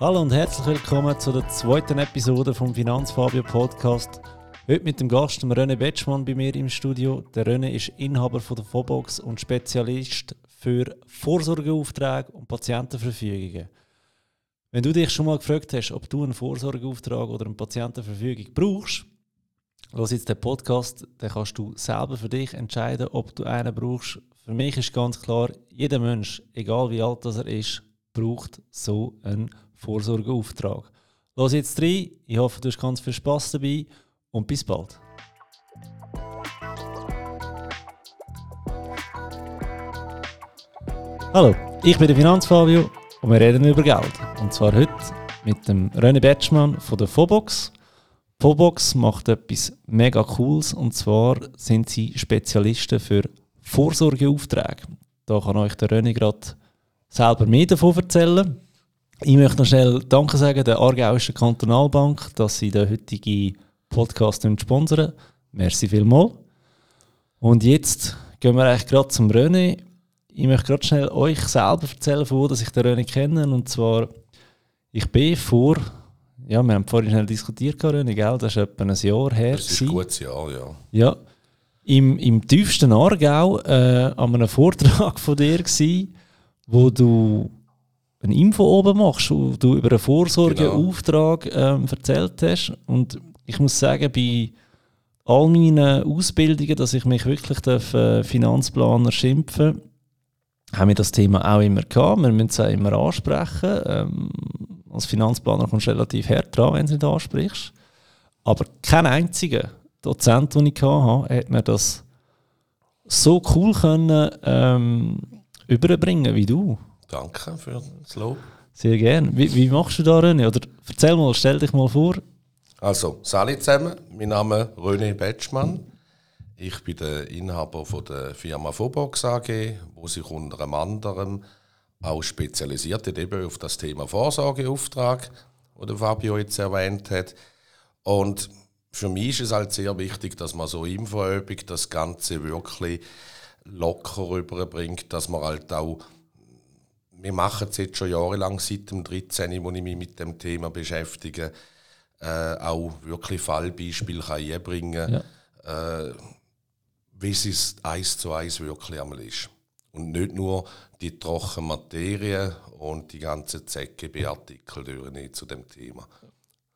Hallo und herzlich willkommen zu der zweiten Episode vom Finanzfabio Podcast. Heute mit dem Gast René Betschmann bei mir im Studio. Der René ist Inhaber von der Fobox und Spezialist für Vorsorgeaufträge und Patientenverfügungen. Wenn du dich schon mal gefragt hast, ob du einen Vorsorgeauftrag oder eine Patientenverfügung brauchst, los jetzt den Podcast, dann kannst du selber für dich entscheiden, ob du einen brauchst. Für mich ist ganz klar, jeder Mensch, egal wie alt er ist, braucht so einen Vorsorgeauftrag. Los jetzt rein, ich hoffe, du hast ganz viel Spaß dabei und bis bald. Hallo, ich bin der Finanzfabio und wir reden über Geld. Und zwar heute mit dem René Betschmann von der Fobox. Fobox macht etwas mega Cooles und zwar sind sie Spezialisten für Vorsorgeaufträge. Da kann euch der René gerade selber mehr davon erzählen. Ich möchte noch schnell Danke sagen der Aargauischen Kantonalbank, dass sie den heutigen Podcast sponsern. Merci vielmals. Und jetzt gehen wir eigentlich gerade zum René. Ich möchte gerade schnell euch selber erzählen, von wo dass ich den René kenne. Und zwar, ich bin vor, ja, wir haben vorhin schnell diskutiert, René, gell? das ist etwa ein Jahr her. Das ist ein gutes Jahr, ja. Ja, im, im tiefsten Aargau äh, an einem Vortrag von dir gewesen, wo du eine Info oben machst, wo du über einen Vorsorgeauftrag genau. ähm, erzählt hast. Und ich muss sagen, bei all meinen Ausbildungen, dass ich mich wirklich darf, äh, Finanzplaner schimpfen haben wir das Thema auch immer gehabt. Wir müssen es auch immer ansprechen. Ähm, als Finanzplaner kommst du relativ hart dran, wenn du es nicht ansprichst. Aber kein einziger Dozent, den ich hatte, hat mir das so cool können, ähm, überbringen wie du. Danke für das Lob. Sehr gerne. Wie, wie machst du da, René? Oder erzähl mal, stell dich mal vor. Also, Sali zusammen. Mein Name ist René Betschmann. Ich bin der Inhaber von der Firma Fobox AG, wo sich unter anderem auch spezialisiert hat eben auf das Thema Vorsorgeauftrag, den Fabio jetzt erwähnt hat. Und für mich ist es halt sehr wichtig, dass man so Infoübung das Ganze wirklich locker rüberbringt, dass man halt auch wir machen es jetzt schon jahrelang, seit dem 13., wo ich mich mit dem Thema beschäftige, äh, auch wirklich Fallbeispiele kann einbringen kann, äh, wie es eins zu eins wirklich einmal ist. Und nicht nur die trockene Materie und die ganzen ZGB-Artikel zu dem Thema.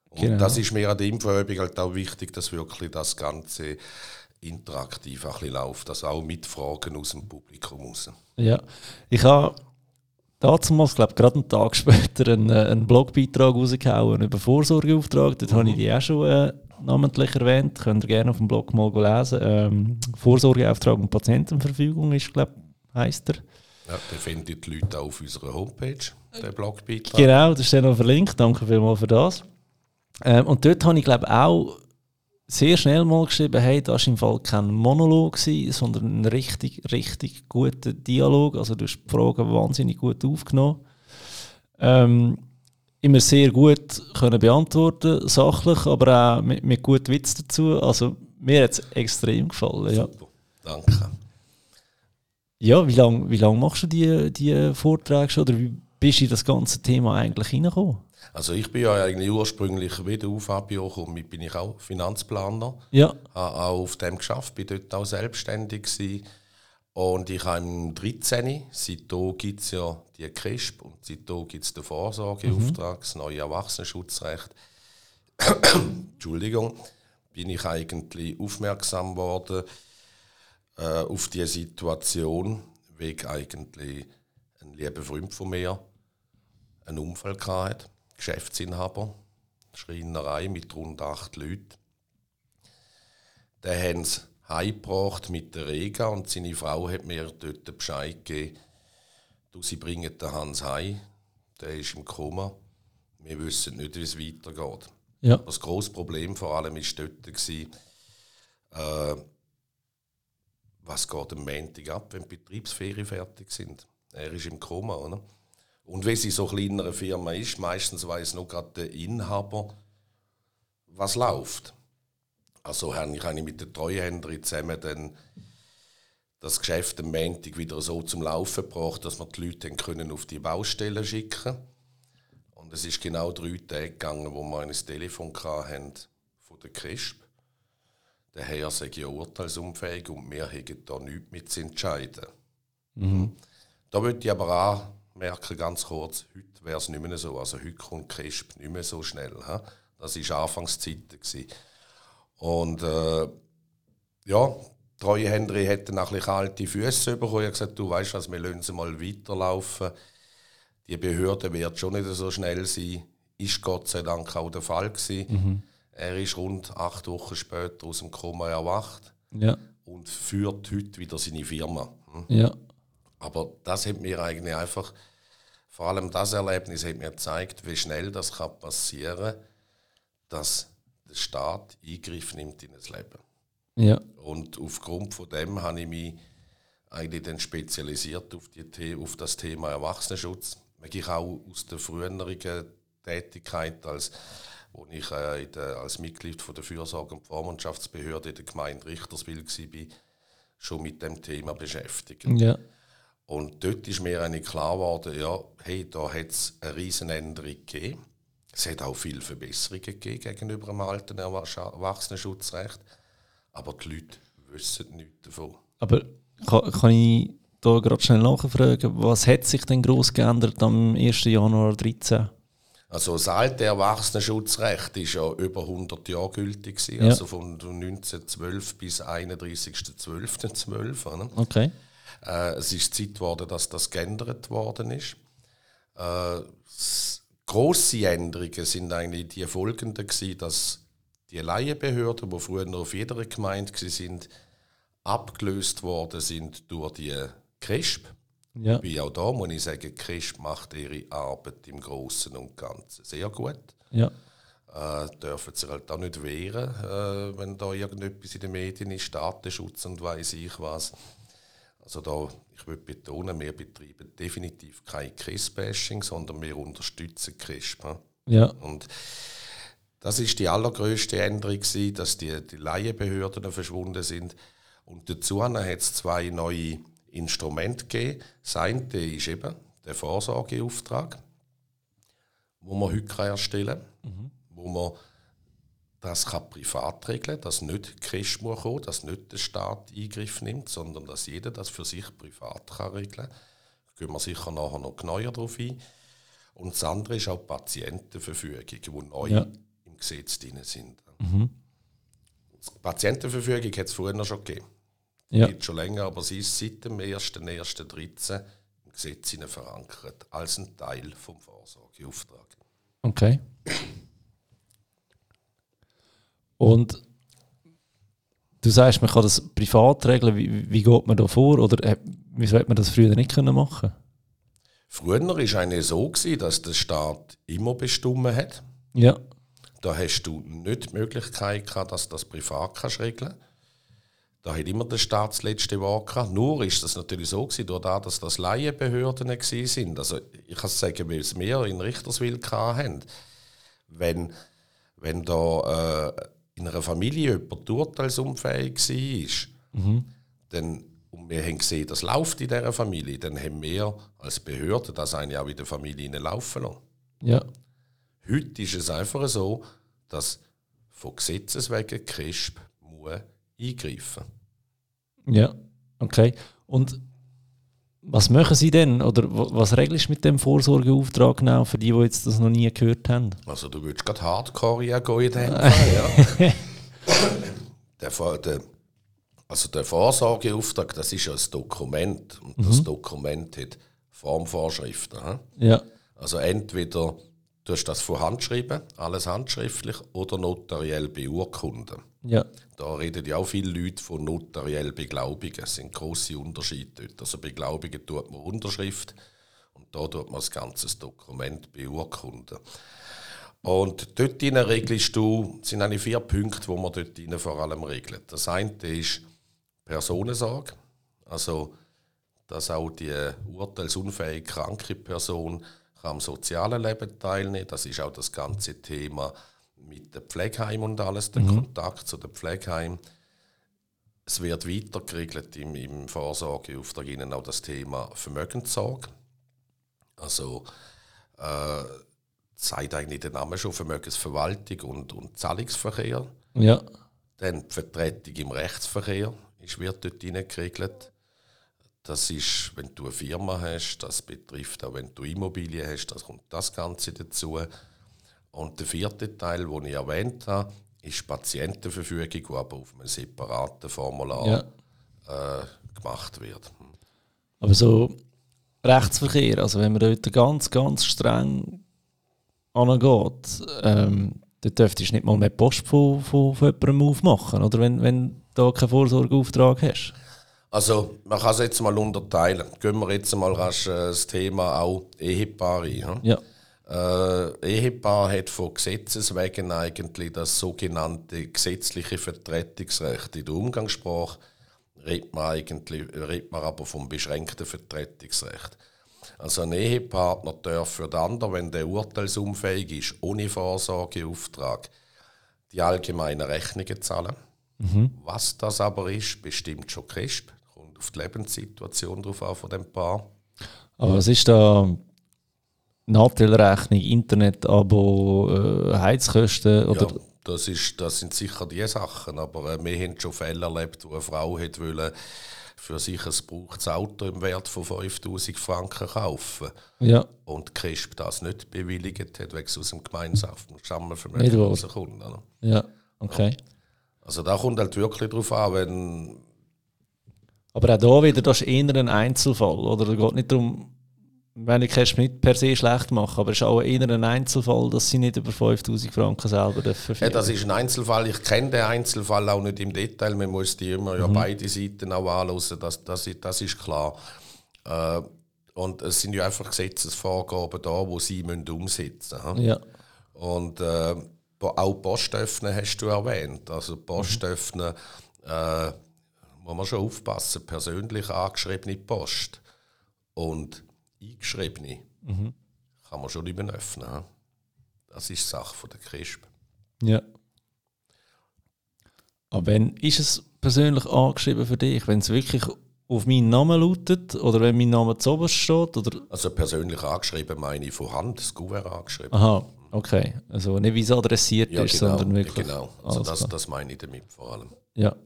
Und genau. das ist mir an der Infoübung halt auch wichtig, dass wirklich das Ganze interaktiv ein bisschen läuft, also auch mit Fragen aus dem Publikum raus. Ja, ich habe damals, glaube gerade einen Tag später, einen, äh, einen Blogbeitrag rausgehauen über Vorsorgeauftrag. Dort mhm. habe ich die auch schon äh, namentlich erwähnt. Könnt ihr gerne auf dem Blog mal lesen. Ähm, Vorsorgeauftrag und Patientenverfügung ist, glaube heisst er. Ja, den finden die Leute auch auf unserer Homepage, den Blogbeitrag. Genau, das ist dann noch verlinkt. Danke vielmals für das. Ähm, und dort habe ich, glaube auch sehr schnell mal geschrieben, hey, das war im Fall kein Monolog, gewesen, sondern ein richtig, richtig guter Dialog. Also du hast die Fragen wahnsinnig gut aufgenommen. Ähm, immer sehr gut können beantworten, sachlich, aber auch mit, mit gutem Witz dazu. Also mir hat es extrem gefallen. Ja. Super, danke. Ja, wie lange wie lang machst du die, die Vorträge schon oder wie bist du in das ganze Thema eigentlich hineingekommen? Also ich bin ja eigentlich ursprünglich wieder auf Fabio gekommen, bin ich auch Finanzplaner. Ja. Habe auch auf dem geschafft, bin dort auch selbstständig gewesen. Und ich habe im 13. Seitdem gibt es ja die CRISP und seitdem gibt es den Vorsorgeauftrag, mhm. das neue Erwachsenenschutzrecht. Entschuldigung, bin ich eigentlich aufmerksam geworden äh, auf die Situation, wegen eigentlich ein lieber Freund von mir einen Unfall hatte Geschäftsinhaber, Schreinerei mit rund acht Leuten. Der haben es heimgebracht mit der Rega und seine Frau hat mir dort Bescheid gegeben, du, sie bringen den Hans heim, der ist im Koma, wir wissen nicht, wie es weitergeht. Ja. Das grosse Problem vor allem war dort, gewesen, äh, was geht am Montag ab, wenn die Betriebsferien fertig sind. Er ist im Koma, oder? Und wenn sie so kleinere Firma ist, meistens weiß noch gerade der Inhaber, was läuft. Also habe ich mit der Treuhänderin zusammen dann das Geschäft am Montag wieder so zum Laufen gebracht, dass wir die Leute können auf die Baustelle schicken können. Und es ist genau drei Tage gegangen, wo wir ein Telefon hatten von der CRISP. Der Herr sei ja urteilsunfähig und wir hätten da nichts mit zu entscheiden. Mhm. Da würde ich aber auch merken, ganz kurz, heute wäre es nicht mehr so. Also heute kommt CRISP nicht mehr so schnell. He? Das war Anfangszeiten. Und äh, ja, die Treuhänderin hätte ein bisschen kalte Füße bekommen. Habe gesagt, du weißt was, wir lassen sie mal weiterlaufen. Die Behörde wird schon nicht so schnell sein. Ist Gott sei Dank auch der Fall gewesen. Mhm. Er ist rund acht Wochen später aus dem Koma erwacht ja. und führt heute wieder seine Firma. Hm? Ja. Aber das hat mir eigentlich einfach, vor allem das Erlebnis hat mir gezeigt, wie schnell das kann passieren kann, dass der Staat Eingriff nimmt in das Leben. Ja. Und aufgrund von dem habe ich mich eigentlich dann spezialisiert auf, die, auf das Thema Erwachsenenschutz. Ich auch aus der früheren Tätigkeit, als wo ich äh, der, als Mitglied von der Fürsorge- und Vormundschaftsbehörde in der Gemeinde Richterswil war, schon mit dem Thema beschäftigt. Ja. Und dort ist mir eigentlich klar geworden, ja, hey, da hat es eine riesen Änderung gegeben. Es hat auch viele Verbesserungen gegeben gegenüber dem alten Erwachsenenschutzrecht. Aber die Leute wissen nichts davon. Aber kann, kann ich da gerade schnell nachfragen, was hat sich denn groß geändert am 1. Januar 2013? Also das alte Erwachsenenschutzrecht ist ja über 100 Jahre gültig gewesen, ja. also von 1912 bis 31.12.12. Okay. Äh, es ist Zeit geworden, dass das geändert worden ist. Äh, grosse Änderungen sind eigentlich die folgenden gewesen, dass die Laienbehörden, die früher noch auf jeder Gemeinde sind, abgelöst worden sind durch die CRISP. Ja. Wie auch da muss ich sagen, CRISP macht ihre Arbeit im Großen und Ganzen sehr gut. Ja. Äh, dürfen sich halt auch nicht wehren, äh, wenn da irgendetwas in den Medien ist, Datenschutz und weiß ich was. Also da, ich würde betonen, wir betreiben definitiv kein CRISP-Bashing, sondern wir unterstützen CRISP. Ja. Und das ist die allergrößte Änderung, dass die, die Laienbehörden verschwunden sind. Und dazu hat es zwei neue Instrumente gegeben. Das eine ist eben der Vorsorgeauftrag, wo man heute erstellen kann, mhm. wo man das kann privat regeln dass nicht Cash muss kommen, dass nicht der Staat Eingriff nimmt, sondern dass jeder das für sich privat kann regeln kann. Da gehen wir sicher nachher noch genauer darauf ein. Und das andere ist auch die Patientenverfügung, die neu ja. Gesetz drin sind. Mhm. Die Patientenverfügung hat es vorher schon gegeben. Ja. Gibt schon länger, aber sie ist seit dem 1.1.13 im Gesetz verankert, als ein Teil vom Vorsorgeauftrag. Okay. Und du sagst, man kann das privat regeln. Wie, wie geht man da vor? Oder äh, wieso hätte man das früher nicht können machen Früher war es eigentlich so, dass der Staat immer bestimmt hat. Ja. Da hast du nicht die Möglichkeit gehabt, dass du das privat kannst regeln Da hat immer der Staat das letzte Wort gehabt. Nur ist das natürlich so gewesen, durch das, dass das Laienbehörden sind. Also ich kann sagen, weil es wir in Richterswil hatten. Wenn, wenn da äh, in einer Familie jemand urteilsunfähig war, mhm. dann und wir haben gesehen, das läuft in dieser Familie, dann haben wir als Behörde das eigentlich auch in der Familie laufen lassen. Ja. Heute ist es einfach so, dass von Gesetzes wegen CRISP muss eingreifen Ja, okay. Und was machen Sie denn? Oder was regelst du mit dem Vorsorgeauftrag genau für die, die jetzt das noch nie gehört haben? Also du würdest gerade Hardcore gehen in dem Fall, ja. der, also der Vorsorgeauftrag, das ist ja ein Dokument. Und mhm. das Dokument hat Formvorschriften. Ja. Also entweder Du das von Hand schreiben, alles handschriftlich oder notariell beurkunden. Ja. Da reden ja auch viele Leute von notariell beglaubigen. Es sind große Unterschiede dort. Also beglaubigen tut man Unterschrift und da tut man das ganze Dokument beurkunden. Und dort regelst du, sind eigentlich vier Punkte, wo man dort vor allem regelt. Das eine ist Personensorge, also dass auch die urteilsunfähige kranke Person kann am sozialen Leben teilnehmen. Das ist auch das ganze Thema mit dem Pflegeheim und alles, der mhm. Kontakt zu dem Pflegeheim. Es wird weiter geregelt im, im Vorsorgeauftrag Ihnen auch das Thema Vermögenssorge. Also äh, sagt eigentlich der Name schon, Vermögensverwaltung und, und Zahlungsverkehr. Ja. Dann die Vertretung im Rechtsverkehr ist, wird dort geregelt. Das ist, wenn du eine Firma hast, das betrifft auch, wenn du Immobilien hast, das kommt das Ganze dazu. Und der vierte Teil, den ich erwähnt habe, ist Patientenverfügung, die aber auf einem separaten Formular Ja. äh, gemacht wird. Aber so Rechtsverkehr, also wenn man dort ganz, ganz streng angeht, ähm, dann dürftest du nicht mal mehr Post von, von, von jemandem aufmachen, oder? Wenn, wenn du da keinen Vorsorgeauftrag hast. Also, man kann es jetzt mal unterteilen. Gehen wir jetzt mal rasch äh, das Thema auch Ehepaar ein. hm? Ja. Äh, Ehepaar hat von Gesetzes wegen eigentlich das sogenannte gesetzliche Vertretungsrecht. In der Umgangssprache redet man, eigentlich, redet man aber vom beschränkten Vertretungsrecht. Also ein Ehepartner darf für den anderen, wenn der urteilsunfähig ist, ohne Vorsorgeauftrag, die allgemeinen Rechnungen zahlen. Was das aber ist, bestimmt schon CRISP. Kommt auf die Lebenssituation drauf an von dem Paar. Aber was ist da Nachteilrechnung, Internet-Abo, äh, Heizkosten? Oder? Ja, das, ist, das sind sicher die Sachen, aber äh, wir haben schon Fälle erlebt, wo eine Frau hat wollen, für sich ein gebrauchtes Auto im Wert von 5000 Franken kaufen Ja. und CRISP das nicht bewilligt hat, weil es aus dem gemeinsamen Schammelvermögen wahr. rauskommt. oder? ja, okay. Also da kommt halt wirklich darauf an, wenn Aber auch da wieder, das ist eher ein Einzelfall, oder? Es geht nicht darum, wenn ich Cash nicht per se schlecht machen, aber es ist auch eher ein Einzelfall, dass sie nicht über 5000 Franken selber dürfen. Ja, das ist ein Einzelfall. Ich kenne den Einzelfall auch nicht im Detail. Man muss die immer ja beide Seiten auch anschauen. Das, das, ist- das ist klar. Äh, und es sind ja einfach Gesetzesvorgaben da, die sie müssen umsetzen müssen. Ja, Und äh, auch Post öffnen hast du erwähnt. Also Post öffnen äh, muss man schon aufpassen. Persönlich angeschriebene Post und eingeschriebene kann man schon nicht mehr öffnen. Das ist Sache von der CRISP. ja. Aber wenn, ist es persönlich angeschrieben für dich, wenn es wirklich auf meinen Namen lautet oder wenn mein Name zu steht? Oder? Also persönlich angeschrieben meine ich von Hand, das Kuvert angeschrieben. Aha, okay. Also nicht wie es adressiert ja, ist, genau. sondern wirklich. genau. Also das, das meine ich damit vor allem. Ja.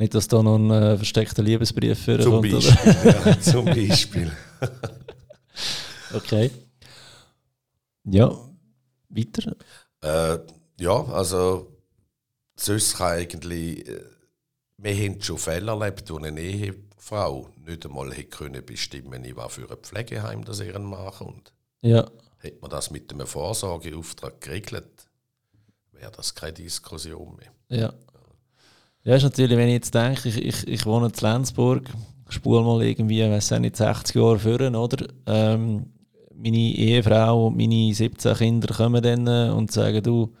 Nicht, dass da noch ein äh, versteckter Liebesbrief für Zum kommt? Beispiel. ja, zum Beispiel. Okay. Ja, weiter. Äh, ja, also sonst kann eigentlich, äh, wir haben schon Fälle erlebt, wo eine Ehefrau nicht einmal hätte können bestimmen in was für ein Pflegeheim das ihren Mann kommt. Ja, Hätte man das mit einem Vorsorgeauftrag geregelt, wäre das keine Diskussion mehr. ja. Ja, ist natürlich, wenn ich jetzt denke, ich, ich, ich wohne in Lenzburg, spule mal irgendwie, weiß nicht, 60 Jahre führen, oder? Ähm, meine Ehefrau und meine 17 Kinder kommen dann äh, und sagen, du,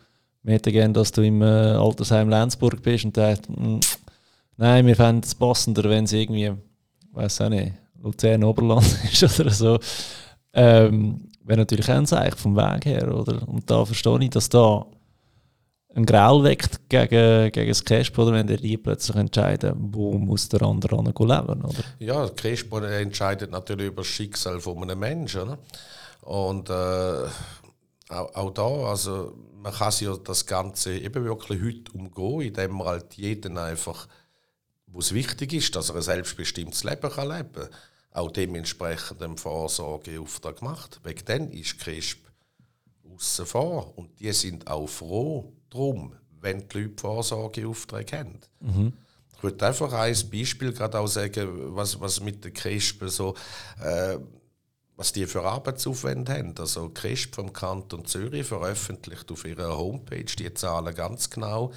wir hätten gerne, dass du im äh, Altersheim Lenzburg bist. Und sagt, «Mm, nein, wir fänden es passender, wenn es irgendwie, weiß auch nicht, Luzern Oberland ist oder so. Ähm, Wäre natürlich auch ein Zeichen vom Weg her, oder? Und da verstehe ich, dass da ein Graul weckt gegen, gegen das Cash, oder wenn die plötzlich entscheiden, wo muss der andere an leben, oder? Ja, die CRISP entscheidet natürlich über das Schicksal von einem Menschen. Oder? Und äh, auch, auch da, also man kann sich ja das Ganze eben wirklich heute umgehen, indem man halt jeden einfach, wo es wichtig ist, dass er ein selbstbestimmtes Leben kann leben kann, auch dementsprechend einen Vorsorgeauftrag macht. Wegen dann ist CRISP außen vor und die sind auch froh drum, wenn die Leute Vorsorgeaufträge haben. Ich würde einfach ein Beispiel gerade auch sagen, was, was mit der CRISP so, äh, was die für Arbeitsaufwände haben. Also CRISP vom Kanton Zürich veröffentlicht auf ihrer Homepage die Zahlen ganz genau.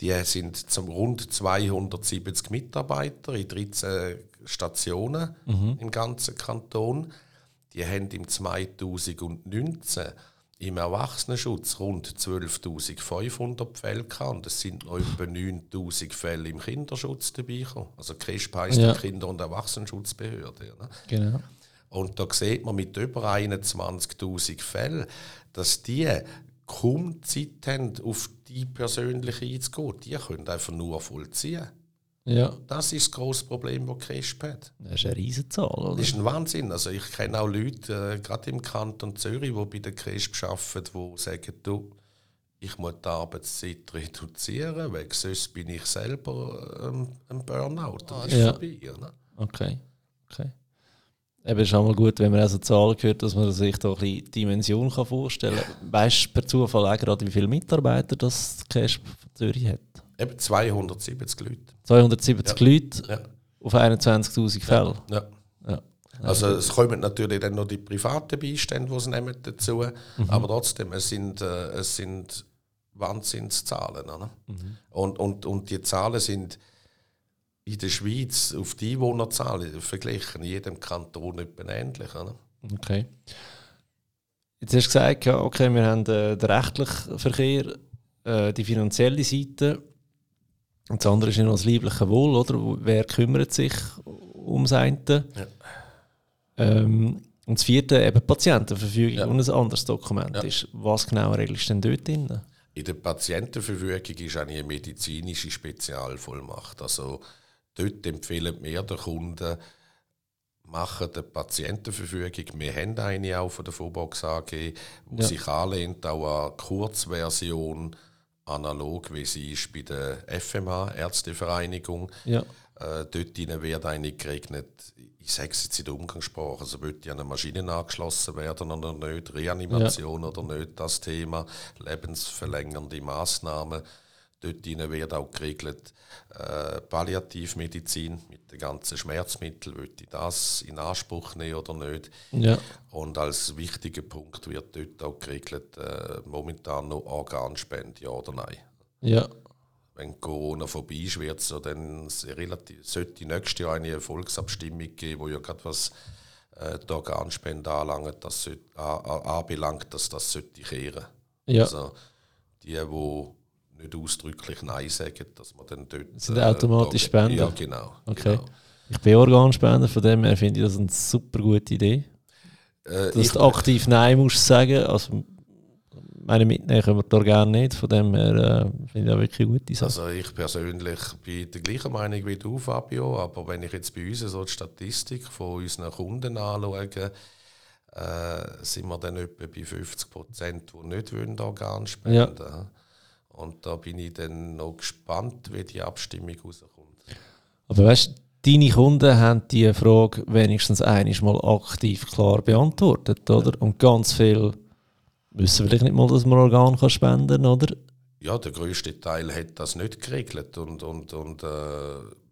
Die sind zum rund 270 Mitarbeiter in 13 Stationen im ganzen Kanton. Die haben im 2019 im Erwachsenenschutz rund 12.500 Fälle gehabt. Und es sind noch etwa 9.000 Fälle im Kinderschutz dabei gekommen. Also KESP heisst ja. Kinder- und Erwachsenenschutzbehörde. Ne? Genau. Und da sieht man mit über 21.000 Fällen, dass die kaum Zeit haben, auf die persönlich einzugehen. Die können einfach nur vollziehen. Ja. Das ist das grosse Problem, das Crisp hat. Das ist eine Riesenzahl, oder? Das ist ein Wahnsinn. Also ich kenne auch Leute, äh, gerade im Kanton Zürich, die bei der Crisp arbeiten, die sagen, du, ich muss die Arbeitszeit reduzieren, weil sonst bin ich selber ähm, ein Burnout. Das ist Ja. vorbei. Ne? Okay. okay. Eben ist auch mal gut, wenn man also Zahlen hört, dass man sich da ein bisschen die Dimension kann vorstellen kann. Weißt du per Zufall auch gerade, wie viele Mitarbeiter das Cash von Zürich hat? Eben 270 Leute. 270 Ja. Leute Ja. auf 21'000 Fälle. Ja. Ja. Also es kommen natürlich dann noch die privaten Beistände, die sie nehmen dazu, aber trotzdem, es sind, äh, es sind Wahnsinnszahlen. Oder? Und, und, und die Zahlen sind in der Schweiz auf die Einwohnerzahl verglichen in jedem Kanton etwa ähnlich. Oder? Okay. Jetzt hast du gesagt, ja, okay, wir haben äh, den rechtlichen Verkehr, äh, die finanzielle Seite. Und das andere ist ja noch das liebliche Wohl, oder? Wer kümmert sich ums eine? Ja. Ähm, und das vierte eben Patientenverfügung Ja. und ein anderes Dokument Ja. ist. Was genau regelst du denn dort drin? In der Patientenverfügung ist eine medizinische Spezialvollmacht. Also dort empfehlen wir den Kunden, machen die Patientenverfügung. Wir haben eine auch von der Vorbox AG, die Ja. sich anlehnt auch an die Kurzversion, analog wie sie ist bei der FMA, Ärztevereinigung. Ja. Äh, dort wird eine geregnet, ich sage es jetzt in der Umgangssprache, also wird die an eine Maschine angeschlossen werden oder nicht, Reanimation oder nicht, das Thema, lebensverlängernde Massnahmen. Dort wird auch geregelt, äh, Palliativmedizin mit den ganzen Schmerzmitteln, wird ich das in Anspruch nehmen oder nicht. Ja. Und als wichtiger Punkt wird dort auch geregelt, äh, momentan noch Organspende, ja oder nein Ja. wenn Corona vorbei ist, wird es so dann relativ, sollte nächstes Jahr eine Volksabstimmung geben, wo ja gerade was äh, die Organspende anlangt, das sollte, anbelangt, dass das sollte kehren. Ja. Also die, die nicht ausdrücklich Nein sagen, dass man dann dort... Sind automatisch da- Spender? Ja, genau. Okay. genau. Ich bin Organspender, von dem her finde ich das eine super gute Idee. Äh, Dass du aktiv Nein musst sagen. Also, meine mitnehmen können wir die Organe nicht, von dem her äh, finde ich das wirklich eine gute Sache. also ich persönlich bin der gleichen Meinung wie du, Fabio, aber wenn ich jetzt bei uns so die Statistik von unseren Kunden anschaue, äh, sind wir dann etwa bei 50 Prozent, die nicht wollen, Organe spenden. Und da bin ich dann noch gespannt, wie die Abstimmung rauskommt. Aber weißt du, deine Kunden haben diese Frage wenigstens einmal aktiv klar beantwortet, oder? Und ganz viel wissen vielleicht nicht mal, dass man Organ kann spenden oder? Ja, der größte Teil hat das nicht geregelt und, und, und äh,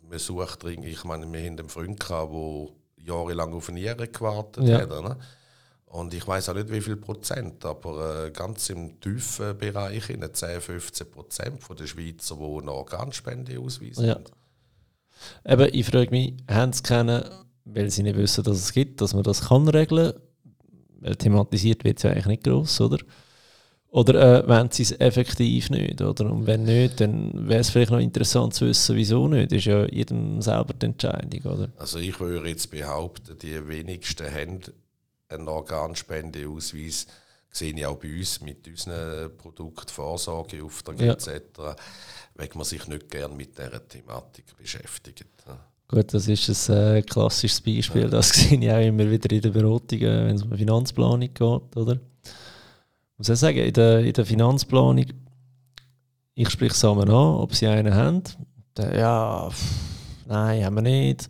man sucht dringend, ich meine, wir haben einen Freund gehabt, der jahrelang auf eine Niere gewartet Ja. hat. Ne? Und ich weiß auch nicht, wie viel Prozent, aber äh, ganz im tiefen Bereich, in 10, 15 Prozent von der Schweizer, die eine Organspende ausweisen. Ja. Eben, ich frage mich, haben sie kennen, weil sie nicht wissen, dass es gibt, dass man das kann regeln Weil thematisiert wird es ja eigentlich nicht gross, oder? Oder äh, wollen sie es effektiv nicht, oder? Und wenn nicht, dann wäre es vielleicht noch interessant zu wissen, wieso nicht. Das ist ja jedem selber die Entscheidung, oder? Also ich würde jetzt behaupten, die wenigsten haben einen Organspendeausweis. Sehe ich auch bei uns mit unseren Produkten, Vorsorgeaufträgen Ja. etc., weil man sich nicht gerne mit dieser Thematik beschäftigt. Gut, das ist ein äh, klassisches Beispiel. Das sehe ich auch immer wieder in den Beratungen, wenn es um Finanzplanung geht, oder? Ich muss auch sagen, in der, in der Finanzplanung, ich spreche es an, ob sie einen haben. Dann, ja, pff, nein, haben wir nicht.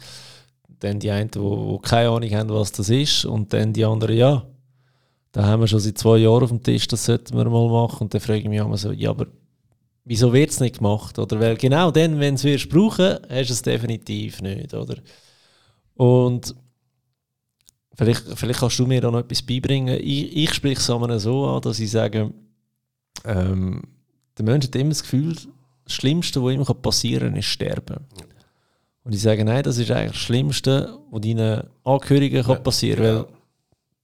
Dann die einen, die, die keine Ahnung haben, was das ist. Und dann die anderen, ja, da haben wir schon seit zwei Jahren auf dem Tisch, das sollten wir mal machen. Und dann frage ich mich immer so, ja, aber wieso wird es nicht gemacht? Oder weil genau dann, wenn es brauchen hast du es definitiv nicht, oder? Und vielleicht, vielleicht kannst du mir da noch etwas beibringen. Ich, ich spreche es einmal so an, dass ich sage, ähm, der Mensch hat immer das Gefühl, das Schlimmste, was ihm passieren kann, ist sterben. Und ich sage, nein, das ist eigentlich das Schlimmste, was deinen Angehörigen kann passieren kann. genau. Weil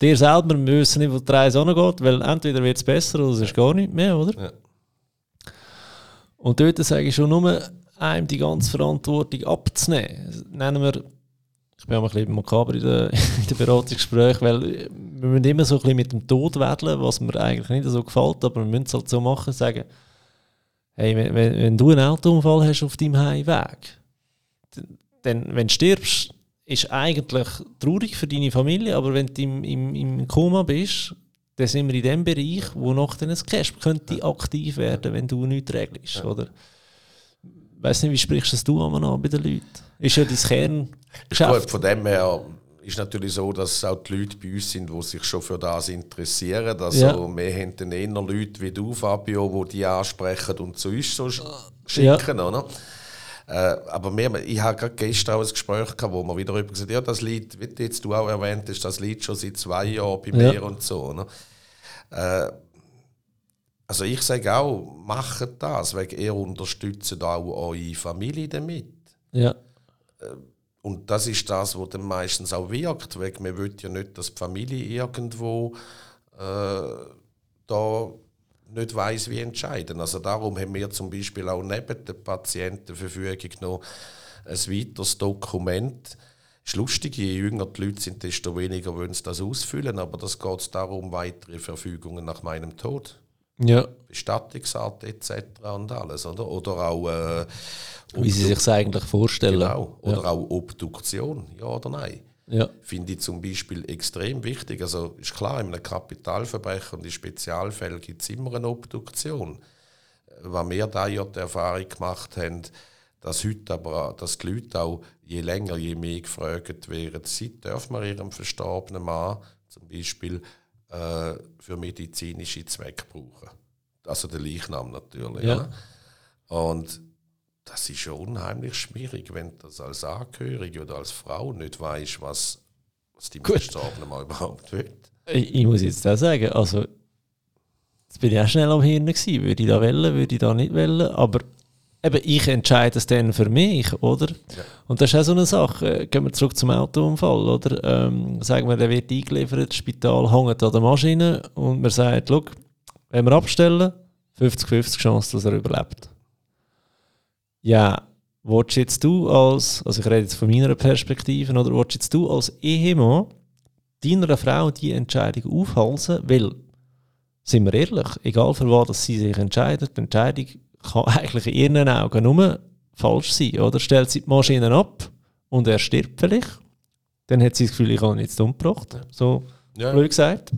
dir selber wir wissen nicht, wo die Reise angeht, weil entweder wird es besser oder es ist gar nicht mehr, oder? Ja. Und dort sage ich schon nur, einem die ganze Verantwortung abzunehmen. Nennen wir, ich bin auch ein bisschen makaber in den in den Beratungsgesprächen, weil wir müssen immer so ein bisschen mit dem Tod wedeln, was mir eigentlich nicht so gefällt, aber wir müssen es halt so machen, sagen, hey, wenn, wenn, wenn du einen Autounfall hast auf deinem Heimweg, dann, wenn du stirbst, ist eigentlich traurig für deine Familie, aber wenn du im, im, im Koma bist, dann sind wir in dem Bereich, wo noch dann ein Cash könnte aktiv werden, wenn du nichts regelst, ja. oder? Ich weiß nicht, wie sprichst du das an bei den Leuten? Ist ja dein Kern. Von dem her ist natürlich so, dass auch die Leute bei uns sind, die sich schon für das interessieren. Also ja. wir haben dann eher Leute wie du, Fabio, die die ansprechen und zu uns so schicken. Ja. Oder? Äh, aber wir, ich habe gerade gestern auch ein Gespräch gehabt, wo man wieder über gesagt ja, das Lied, wie du jetzt du auch erwähnt hast, das Lied schon seit zwei Jahren bei ja. mir und so. Ne? Äh, also ich sage auch, macht das, weil ihr unterstützt auch eure Familie damit. Ja. Äh, und das ist das, was dann meistens auch wirkt, weil man will ja nicht, dass die Familie irgendwo äh, da nicht weiß, wie entscheiden. Also darum haben wir zum Beispiel auch neben der Patientenverfügung noch ein weiteres Dokument. Es ist lustig, je jünger die Leute sind, desto weniger wollen sie das ausfüllen, aber das geht darum, weitere Verfügungen nach meinem Tod. Ja. Bestattungsart etc. und alles, oder? Oder auch... Äh, Wie Sie sich eigentlich vorstellen. Genau. Oder ja. auch Obduktion, ja oder nein. Ja. Finde ich zum Beispiel extrem wichtig. Also ist klar, in einem Kapitalverbrechen und in Spezialfällen gibt es immer eine Obduktion. Was wir da ja die Erfahrung gemacht haben, dass heute aber dass die Leute auch je länger, je mehr gefragt werden, sie dürfen wir ihrem verstorbenen Mann zum Beispiel äh, für medizinische Zwecke brauchen. Also der Leichnam natürlich. Ja. Und das ist schon unheimlich schwierig, wenn du das als Angehörige oder als Frau nicht weißt, was, was die Verstorbene mal überhaupt will. Ich, ich, muss jetzt auch sagen, also jetzt bin ich auch schnell am Hirn gewesen. Würde ich da wählen, würde ich da nicht wählen, aber eben, ich entscheide es dann für mich, oder? Ja. Und das ist auch so eine Sache. Gehen wir zurück zum Autounfall, oder? Ähm, sagen wir, der wird eingeliefert, das Spital hängt an der Maschine und man sagt, schau, wenn wir abstellen, 50-50 Chance, dass er überlebt ja, willst jetzt du als, also ich rede jetzt von meiner Perspektive, oder willst jetzt du als Ehemann deiner Frau die Entscheidung aufhalten, weil, sind wir ehrlich, egal für was sie sich entscheidet, die Entscheidung kann eigentlich in ihren Augen nur falsch sein, oder? Stellt sie die Maschine ab und er stirbt vielleicht, dann hat sie das Gefühl, ich habe ihn jetzt umgebracht, so ja. blöd gesagt.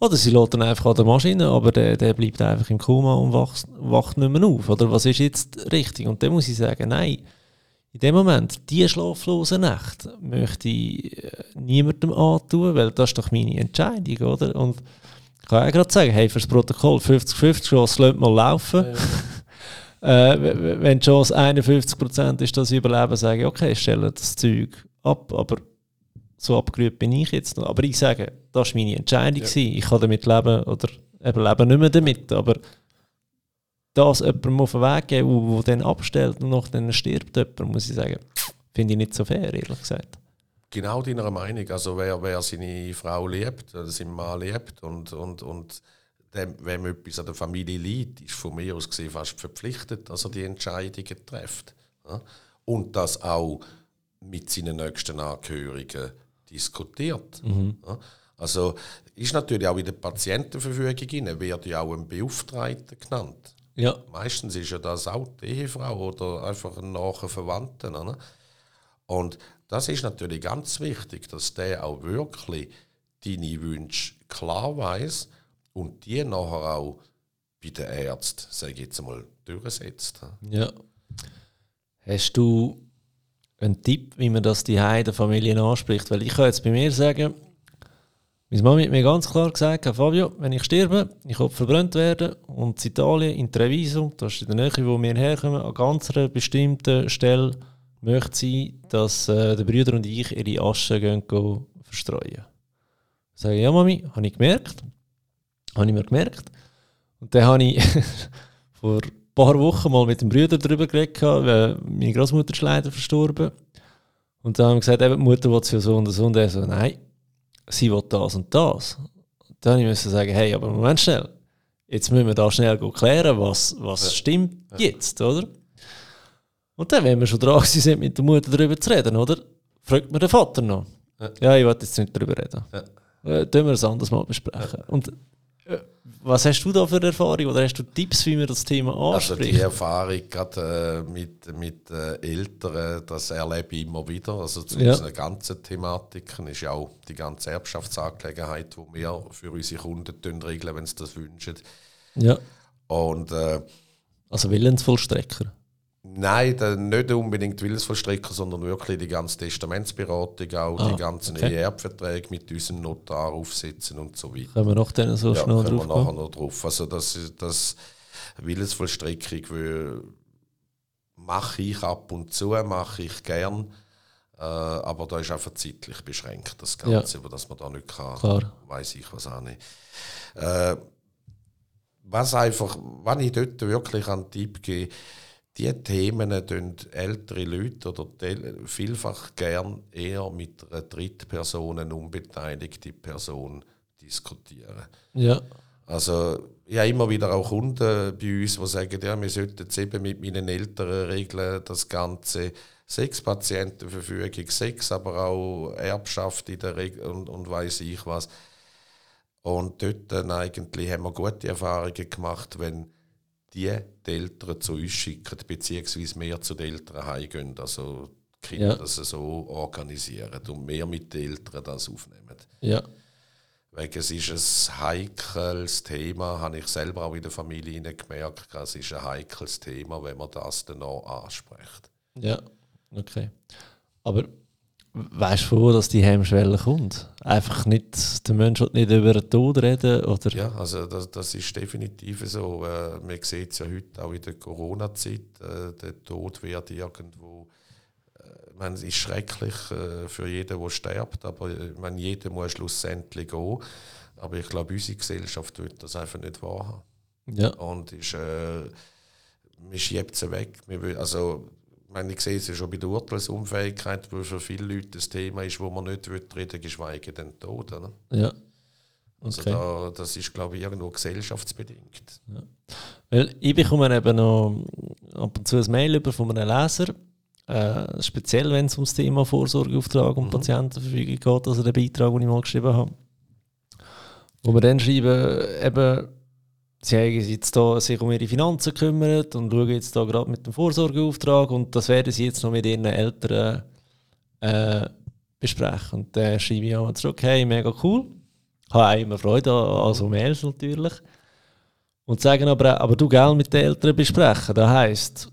Oder sie lädt dann einfach an der Maschine, aber der, der bleibt einfach im Koma und wacht, wacht nicht mehr auf. Oder was ist jetzt richtig? Und dann muss ich sagen, nein, in dem Moment, diese schlaflose Nacht möchte ich äh, niemandem antun, weil das ist doch meine Entscheidung, oder? Und ich kann auch gerade sagen, hey, fürs Protokoll 50-50 Chance, lasst mal laufen. Ja. äh, wenn die Chance 51% ist, dass ich überlebe, sage ich, okay, stelle das Zeug ab, aber so abgerührt bin ich jetzt noch. Aber ich sage, das war meine Entscheidung. Ja. Ich kann damit leben oder eben leben nicht mehr damit. Aber das jemandem auf den Weg geben, der dann abstellt und noch dann stirbt jemand, muss ich sagen, finde ich nicht so fair, ehrlich gesagt. Genau deiner Meinung. Also wer, wer seine Frau liebt, oder seinen Mann liebt und, und, und dem, wenn etwas an der Familie liegt, ist von mir aus gesehen fast verpflichtet, dass er die Entscheidungen trifft. Und das auch mit seinen nächsten Angehörigen diskutiert. Mhm. Also ist natürlich auch in der Patientenverfügung wird ja auch ein Beauftragter genannt. Ja. Meistens ist ja das auch die Ehefrau oder einfach ein naher Verwandter. Ne? Und das ist natürlich ganz wichtig, dass der auch wirklich deine Wünsche klar weiß und die nachher auch bei den Ärzten, sage ich jetzt mal, durchsetzt. Ja. Hast du ein Tipp, wie man das die der Familie anspricht. Weil ich kann jetzt bei mir sagen, meine Mama hat mir ganz klar gesagt, Fabio, wenn ich sterbe, ich will verbrannt werden und in Italien, in Treviso, das ist in der Nähe, wo wir herkommen, an ganz einer bestimmten Stelle möchte sie, dass äh, die Brüder und ich ihre Asche gehen, gehen verstreuen. Ich sage, ja Mami, habe ich gemerkt. Habe ich mir gemerkt. Und dann habe ich vor paar Wochen mal mit dem Bruder darüber geredet, weil meine Großmutter ist leider verstorben. Und dann haben wir gesagt, eben, die Mutter will ja so und so. Und er so, nein, sie will das und das. Und dann musste ich sagen, hey, aber Moment schnell. Jetzt müssen wir da schnell klären, was, was ja. stimmt ja. jetzt, oder? Und dann, wenn wir schon dran sind, mit der Mutter darüber zu reden, oder? Fragt mir der Vater noch. Ja, ja ich will jetzt nicht darüber reden. Ja. Äh, tun wir es anders mal besprechen. Und Was hast du da für Erfahrung oder hast du Tipps, wie man das Thema anspricht? Also die Erfahrung gerade äh, mit, mit äh, Eltern, das erlebe ich immer wieder. Also zu Ja. unseren ganzen Thematiken ist ja auch die ganze Erbschaftsangelegenheit, die wir für unsere Kunden regeln, wenn sie das wünschen. Ja. Und äh, Also Willensvollstrecker. Nein, dann nicht unbedingt Willensvollstrecker, sondern wirklich die ganze Testamentsberatung, auch Ah, die ganzen okay. Erbverträge mit unserem Notar aufsetzen und so weiter. Können wir noch dann so Ja, schnell wir drauf nachher kommen? noch drauf. Also das, das Willensvollstreckung will- mache ich ab und zu, mache ich gern, äh, aber da ist einfach zeitlich beschränkt, das Ganze, über das man da nicht kann, Klar. weiß ich was auch nicht. Äh, was einfach, wenn ich dort wirklich einen Tipp gebe, die Themen tun ältere Leute oder vielfach gern eher mit einer Drittperson, eine unbeteiligte Person diskutieren. Ja. Also ich habe immer wieder auch Kunden bei uns, die sagen, ja, wir sollten jetzt eben mit meinen Eltern regeln, das Ganze sechs Patientenverfügung, sechs, aber auch Erbschaft in der Regel und, und weiß ich was. Und dort dann eigentlich haben wir gute Erfahrungen gemacht, wenn die Eltern zu uns schicken, beziehungsweise wir zu den Eltern heimgehen. Also die Kinder Ja. das so organisieren und wir mit den Eltern das aufnehmen. Ja. Wegen es ist ein heikles Thema, habe ich selber auch in der Familie gemerkt. Es ist ein heikles Thema, wenn man das dann auch anspricht. Ja. Okay. Aber weißt du, dass die Hemmschwelle kommt? Einfach nicht, der Mensch nicht über den Tod reden oder? Ja, also das, das ist definitiv so. Äh, man sieht es ja heute auch in der Corona-Zeit. Äh, der Tod wird irgendwo. Äh, ich meine, es ist schrecklich für jeden, der stirbt, aber ich meine, jeder muss schlussendlich gehen. Aber ich glaube, unsere Gesellschaft wird das einfach nicht wahrhaben. Ja. und ist, äh, man schiebt sie weg. Also, meine, ich sehe es ja schon bei der Urteilsunfähigkeit, wo für viele Leute das Thema ist, wo man nicht will reden geschweige denn Tod. Oder? Ja. Also Okay. da, das ist, glaube ich, irgendwo gesellschaftsbedingt. Weil ich bekomme eben noch ab und zu ein Mail über von einem Leser, äh, speziell wenn es um das Thema Vorsorgeauftrag und Mhm. Patientenverfügung geht, also der Beitrag, den ich mal geschrieben habe. Wo wir dann schreiben, eben, sie haben jetzt da sich um ihre Finanzen gekümmert und schauen jetzt da gerade mit dem Vorsorgeauftrag und das werden sie jetzt noch mit ihren Eltern äh, besprechen. Und dann schreibe ich auch zurück, hey, mega cool. Habe auch immer Freude an, so Mails natürlich. Und sagen aber, aber du gell mit den Eltern besprechen. Das heisst,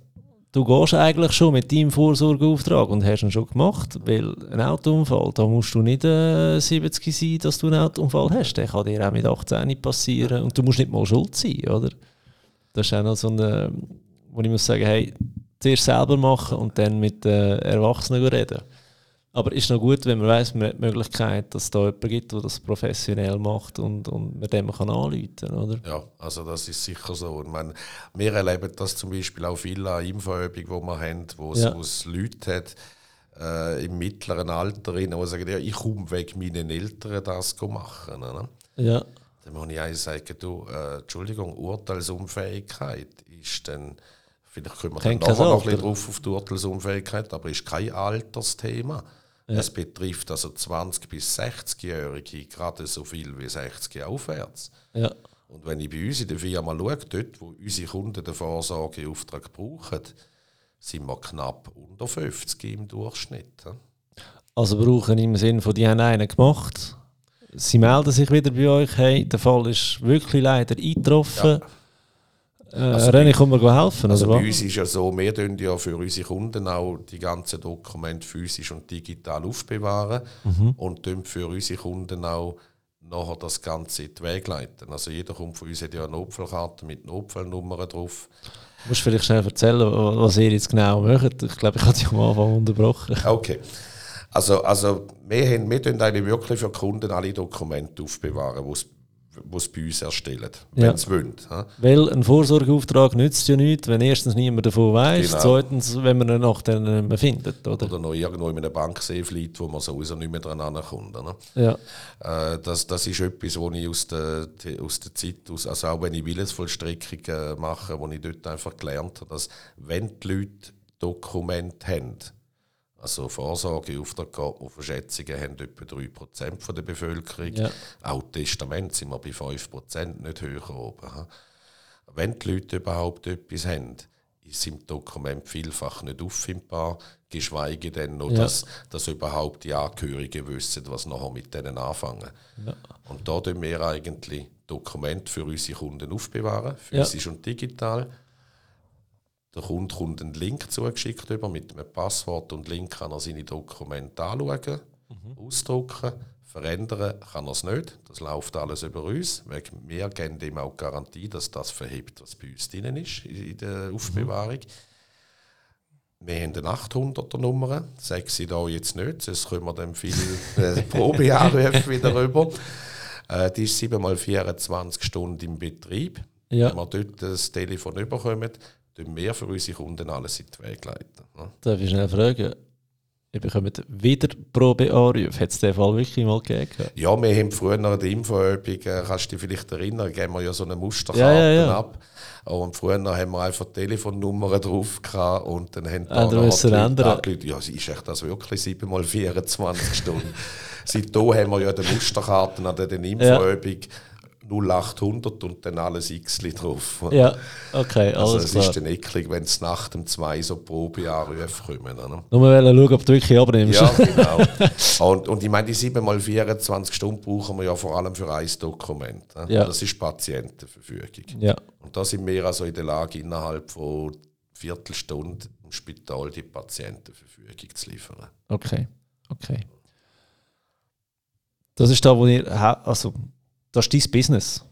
du gehst eigentlich schon mit deinem Vorsorgeauftrag und hast ihn schon gemacht, weil ein Autounfall, da musst du nicht äh, 70 sein, dass du einen Autounfall hast. Der kann dir auch mit 18 passieren und du musst nicht mal schuld sein, oder? Das ist auch noch so eine, wo ich muss sagen, hey, zuerst selber machen und dann mit den Erwachsenen reden. Aber ist noch gut, wenn man weiß, man hat die Möglichkeit, dass es da jemanden gibt, der das professionell macht und, und man dem kann anrufen kann, oder? Ja, also das ist sicher so. Und man, wir erleben das zum Beispiel auch viel an Infoübungen, die wir haben, wo es Ja. wo es Leute hat, äh, im mittleren Alter, rein, die sagen, ja, ich komme wegen meinen Eltern das machen. Oder? Ja, Dann muss ich auch sagen, du, äh, Entschuldigung, Urteilsunfähigkeit ist dann, vielleicht können wir nachher noch ein bisschen drauf auf die Urteilsunfähigkeit, aber ist kein Altersthema. Es betrifft also 20- bis 60-Jährige gerade so viel wie 60 aufwärts. ja, Und wenn ich bei uns in der Firma schaue, dort, wo unsere Kunden den Vorsorgeauftrag brauchen, sind wir knapp unter 50 im Durchschnitt. Also brauchen im Sinne von, die haben einen gemacht. Sie melden sich wieder bei euch, hey, der Fall ist wirklich leider eingetroffen. Äh, René, kann mir helfen, Also bei uns ist ja so, wir tun ja für unsere Kunden auch die ganzen Dokumente physisch und digital aufbewahren Mhm. und tun für unsere Kunden auch nachher das Ganze in die Wege leiten. Also jeder kommt von uns hat ja eine Notfallkarte mit Notfallnummern drauf. Du musst vielleicht schnell erzählen, wa- was ihr jetzt genau macht. Ich glaube, ich habe dich am Anfang unterbrochen. Okay. Also, also wir, haben, wir tun eigentlich wirklich für Kunden alle Dokumente aufbewahren, die sie bei uns erstellen, Ja. wenn sie wollen. hä? Weil ein Vorsorgeauftrag nützt ja nichts, wenn erstens niemand davon weiß, Genau. zweitens, wenn man ihn nachher nicht mehr findet, oder? Oder noch irgendwo in einer Banksafe liegt, wo man sowieso nicht mehr dran ankommt. Ne? Ja, Äh, das, das ist etwas, was ich aus der, die- aus der Zeit, aus, also auch wenn ich Willensvollstreckung äh, mache, wo ich dort einfach gelernt habe, dass wenn die Leute Dokumente haben, Also Vorsorgeauftrag auf Schätzungen haben etwa 3% der Bevölkerung. Ja. Auch Testament sind wir bei 5%, nicht höher oben. Wenn die Leute überhaupt etwas haben, ist im Dokument vielfach nicht auffindbar, geschweige denn noch, Ja. dass, dass überhaupt die Angehörigen wissen, was nachher mit denen anfangen. Ja. Und da tun wir eigentlich Dokumente für unsere Kunden aufbewahren, physisch und digital. Der Kunde kommt einen Link zugeschickt über mit einem Passwort und Link kann er seine Dokumente anschauen, ausdrucken, verändern kann er es nicht. Das läuft alles über uns. Wegen- Wir geben ihm auch die Garantie, dass das verhebt, was bei uns drin ist in der Aufbewahrung. Wir haben eine 800er Nummer, sage sie da jetzt nicht, sonst können wir dann viele äh, Probeanrufe wieder rüber. Äh, die ist 7 mal 24 Stunden im Betrieb. Ja. Wenn wir dort das Telefon überkommen, tun wir für unsere Kunden alles in die Wege leiten. ne? Darf ich schnell fragen? Ihr bekommt wieder Probeanrufe. Hat es den Fall wirklich mal gegeben? Ja, wir haben früher an der Infoübung, kannst du dich vielleicht erinnern, geben wir ja so eine Musterkarte Ja, ja, ja. ab. Und früher haben wir einfach Telefonnummern drauf gehabt und dann haben nachher musst die Leute Ja, ist echt das wirklich 7 mal 24 Stunden? Seitdem haben wir ja die Musterkarten an der Infoübung 0800 und dann alles x drauf. Ja, okay, Also es klar. ist dann eklig, wenn es nach dem 2 so Probeanrufe kommen. Oder? Nur mal schauen, ob du wirklich abnimmst. Ja, genau. und, und ich meine, die 7 mal 24 Stunden brauchen wir ja vor allem für ein Dokument. Ne? Ja. Das ist Patientenverfügung. ja. Und da sind wir also in der Lage, innerhalb von Viertelstunde im Spital die Patientenverfügung zu liefern. Okay, okay. Das ist da, wo ihr, also, das ist dein Business.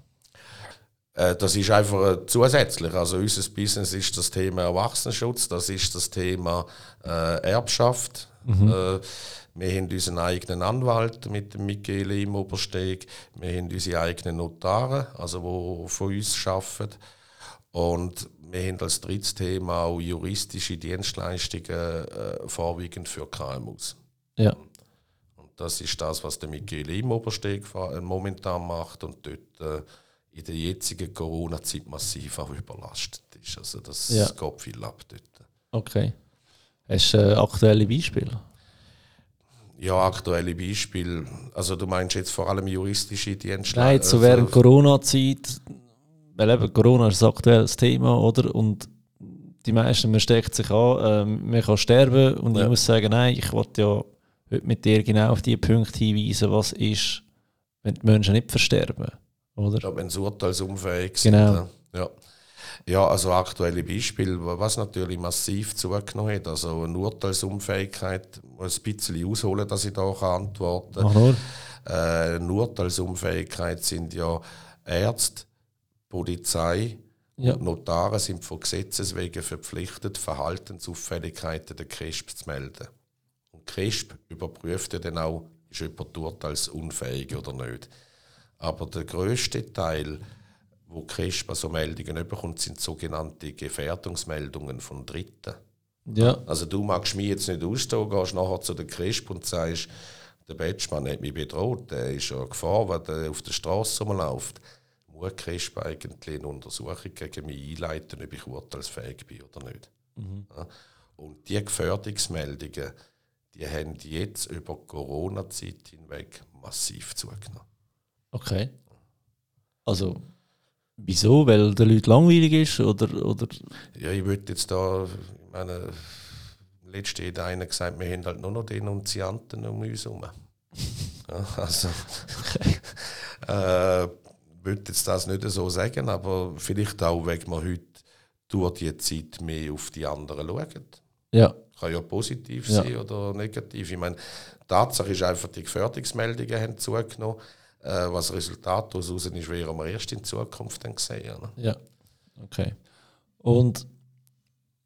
Äh, Das ist einfach äh, zusätzlich. Also unser Business ist das Thema Erwachsenenschutz, das ist das Thema äh, Erbschaft. Äh, wir haben unseren eigenen Anwalt mit dem Michele im Obersteg. Wir haben unsere eigenen Notare, also die von uns arbeiten. Und wir haben als drittes Thema auch juristische Dienstleistungen vorwiegend für KMUs. Ja, das ist das, was der Michele im Obersteg äh, momentan macht und dort äh, in der jetzigen Corona-Zeit massiv auch überlastet ist. Also das Ja. geht viel ab dort. okay. Hast du äh, aktuelle Beispiele? Ja, aktuelle Beispiele. Also du meinst jetzt vor allem juristische Dienstleistungen? Nein, so während Corona-Zeit, weil eben Corona ist ein aktuelles Thema, oder? Und die meisten, man steckt sich an, ähm, man kann sterben und Ja. ich muss sagen, nein, ich wollte ja heute mit dir genau auf die Punkte hinweisen, was ist, wenn die Menschen nicht versterben, oder? Ja, wenn sie urteilsunfähig sind. Genau. ne? Ja. ja, also aktuelle Beispiele, was natürlich massiv zugenommen hat. Also eine Urteilsunfähigkeit, muss ein bisschen ausholen, dass ich da kann antworten kann. Mach nur. Äh, eine Urteilsunfähigkeit sind ja Ärzte, Polizei Ja. und Notare sind von Gesetzes wegen verpflichtet, Verhaltensauffälligkeiten der CRISP zu melden. Und CRISP überprüft ja dann auch, ist jemand urteilsunfähig oder nicht. Aber der grösste Teil, wo CRISP also Meldungen bekommt, sind sogenannte Gefährdungsmeldungen von Dritten. Ja, Also du magst mich jetzt nicht ausstehen, gehst nachher zu der CRISP und sagst, der Batchmann hat mich bedroht, der ist ja Gefahr, wenn der auf der Straße rumläuft. Muss CRISP eigentlich eine Untersuchung gegen mich einleiten, ob ich urteilsfähig bin oder nicht. Ja. Und die Gefährdungsmeldungen, die haben jetzt über die Corona-Zeit hinweg massiv zugenommen. okay. Also, wieso? Weil der Leute langweilig ist, oder, oder Ja, ich würde jetzt da, ich meine, letzte hat einer gesagt, wir haben halt nur noch Denunzianten um uns herum. Ja, also, äh, ich würde jetzt das nicht so sagen, aber vielleicht auch, weil wir heute durch die Zeit mehr auf die anderen schauen. ja, Kann ja positiv Ja. sein oder negativ. Ich meine, Tatsache ist einfach, die Gefährdungsmeldungen haben zugenommen. Äh, was das Resultat daraus ist, werden wir erst in Zukunft dann sehen. Ne? ja. Okay. Und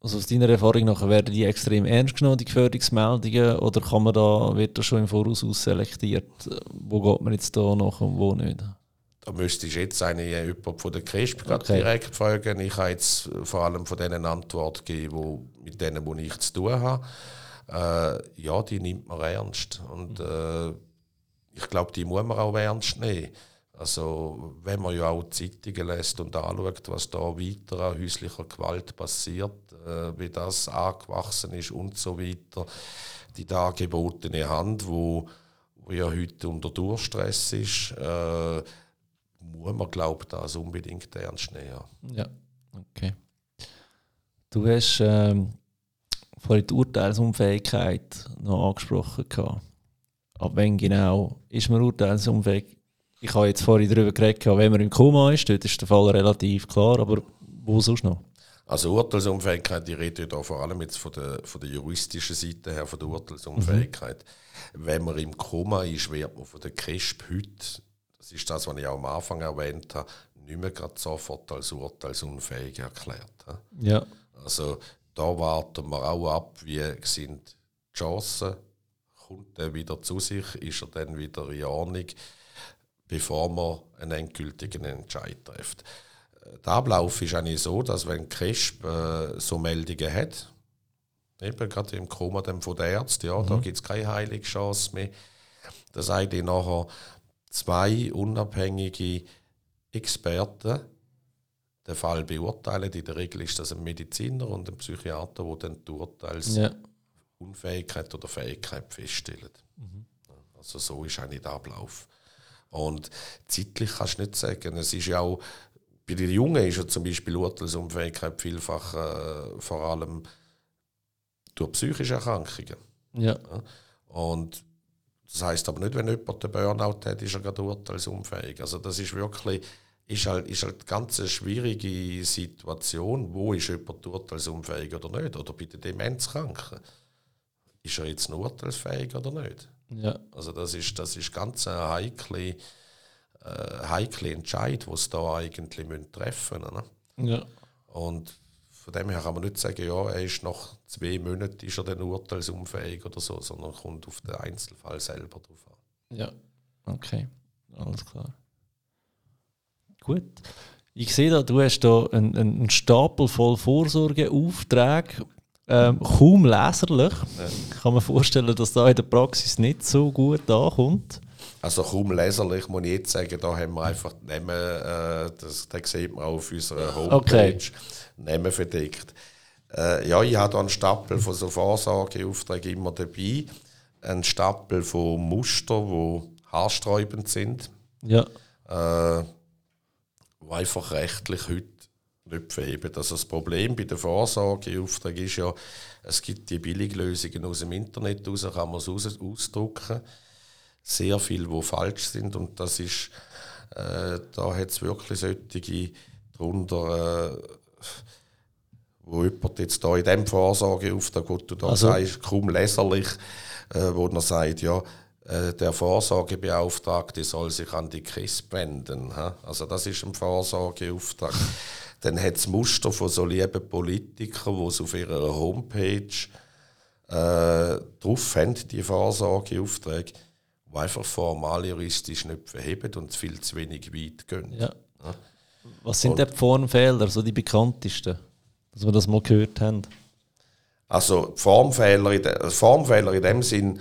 also aus deiner Erfahrung nach werden die extrem ernst genommen, die Gefährdungsmeldungen, oder kann man da, wird das schon im Voraus ausselektiert, wo geht man jetzt da nach und wo nicht? Da müsste ich jetzt eine, jemand von der CRISP Okay. direkt fragen. Ich kann jetzt vor allem von denen Antwort geben, wo, mit denen, wo ich zu tun habe. Äh, ja, die nimmt man ernst. Und äh, ich glaube, die muss man auch ernst nehmen. Also wenn man ja auch Zeitungen lässt und anschaut, was da weiter an häuslicher Gewalt passiert, äh, wie das angewachsen ist und so weiter, die dargebotene Hand, wo, wo ja heute unter Durchstress ist, äh, muss man, glaube ich, das unbedingt ernst nehmen. Ja, okay. Du hast ähm, vorhin die Urteilsunfähigkeit noch angesprochen. Gehabt. Ab wann genau ist man urteilsunfähig? Ich habe jetzt vorhin darüber geredet, wenn man im Koma ist, dort ist der Fall relativ klar, aber wo sonst noch? Also Urteilsunfähigkeit, ich rede ja vor allem jetzt von der, von der juristischen Seite her, von der Urteilsunfähigkeit. Mhm. Wenn man im Koma ist, wird man von der CRISP heute das ist das, was ich auch am Anfang erwähnt habe, nicht mehr gerade sofort als urteilsunfähig erklärt. Ja. Also da warten wir auch ab, wie sind die Chancen, kommt er wieder zu sich, ist er dann wieder in Ordnung, bevor man einen endgültigen Entscheid trifft. Der Ablauf ist eigentlich so, dass wenn KESP äh, so Meldungen hat, eben gerade im Koma von der Ärzte, ja, mhm. da gibt es keine heilige Chance mehr, dass eigentlich nachher zwei unabhängige Experten den Fall beurteilen. In der Regel ist das ein Mediziner und ein Psychiater, der dann die Urteilsunfähigkeit ja. oder Fähigkeit feststellen. Mhm. Also so ist eigentlich der Ablauf. Und zeitlich kannst du nicht sagen. Es ist ja auch, bei den Jungen ist ja zum Beispiel Urteilsunfähigkeit vielfach äh, vor allem durch psychische Erkrankungen. Ja. Und das heißt aber nicht, wenn jemand einen Burnout hat, ist er gerade urteilsunfähig. Also das ist wirklich ist halt, ist halt ganz eine schwierige Situation. Wo ist jemand urteilsunfähig oder nicht? Oder bei den Demenzkranken. Ist er jetzt urteilsfähig oder nicht? Ja. Also das ist, das ist ganz ein heikle, äh, heikle Entscheid, sie da eigentlich treffen müssen. Ja. Und von dem her kann man nicht sagen, ja, er ist nach zwei Monaten ist er dann urteilsunfähig oder so, sondern kommt auf den Einzelfall selber drauf an. Ja, okay, alles klar. Gut. Ich sehe da, du hast da einen, einen Stapel voll Vorsorgeaufträge, ähm, kaum leserlich. Ja. Ich kann mir vorstellen, dass da in der Praxis nicht so gut ankommt. Also kaum leserlich muss ich jetzt sagen, da haben wir einfach Namen, äh, das, das sieht man auch auf unserer Homepage. Okay. Namen verdeckt. Äh, ja, ich habe da einen Stapel von so Vorsorgeaufträgen immer dabei. Einen Stapel von Mustern, die haarsträubend sind. Ja. Äh, die einfach rechtlich heute nicht verheben. Also das Problem bei den Vorsorgeaufträgen ist ja, es gibt die Billiglösungen aus dem Internet raus, kann man es aus ausdrucken. Sehr viel, wo falsch sind und das ist, äh, da hat es wirklich solche darunter, äh, wo jemand jetzt da in diesem Vorsorgeauftrag, wo du da also. sagst, kaum leserlich, äh, wo er sagt, ja, äh, der Vorsorgebeauftragte soll sich an die KISS wenden. Also das ist ein Vorsorgeauftrag. Dann hat es Muster von so lieben Politikern, die es auf ihrer Homepage äh, drauf haben, die Vorsorgeaufträge, die einfach formal juristisch nicht verheben und viel zu wenig weit gehen. Ja. Ja. Was sind denn die Formfehler, so die bekanntesten, dass wir das mal gehört haben? Also Formfehler in, de, Formfehler in dem Sinn,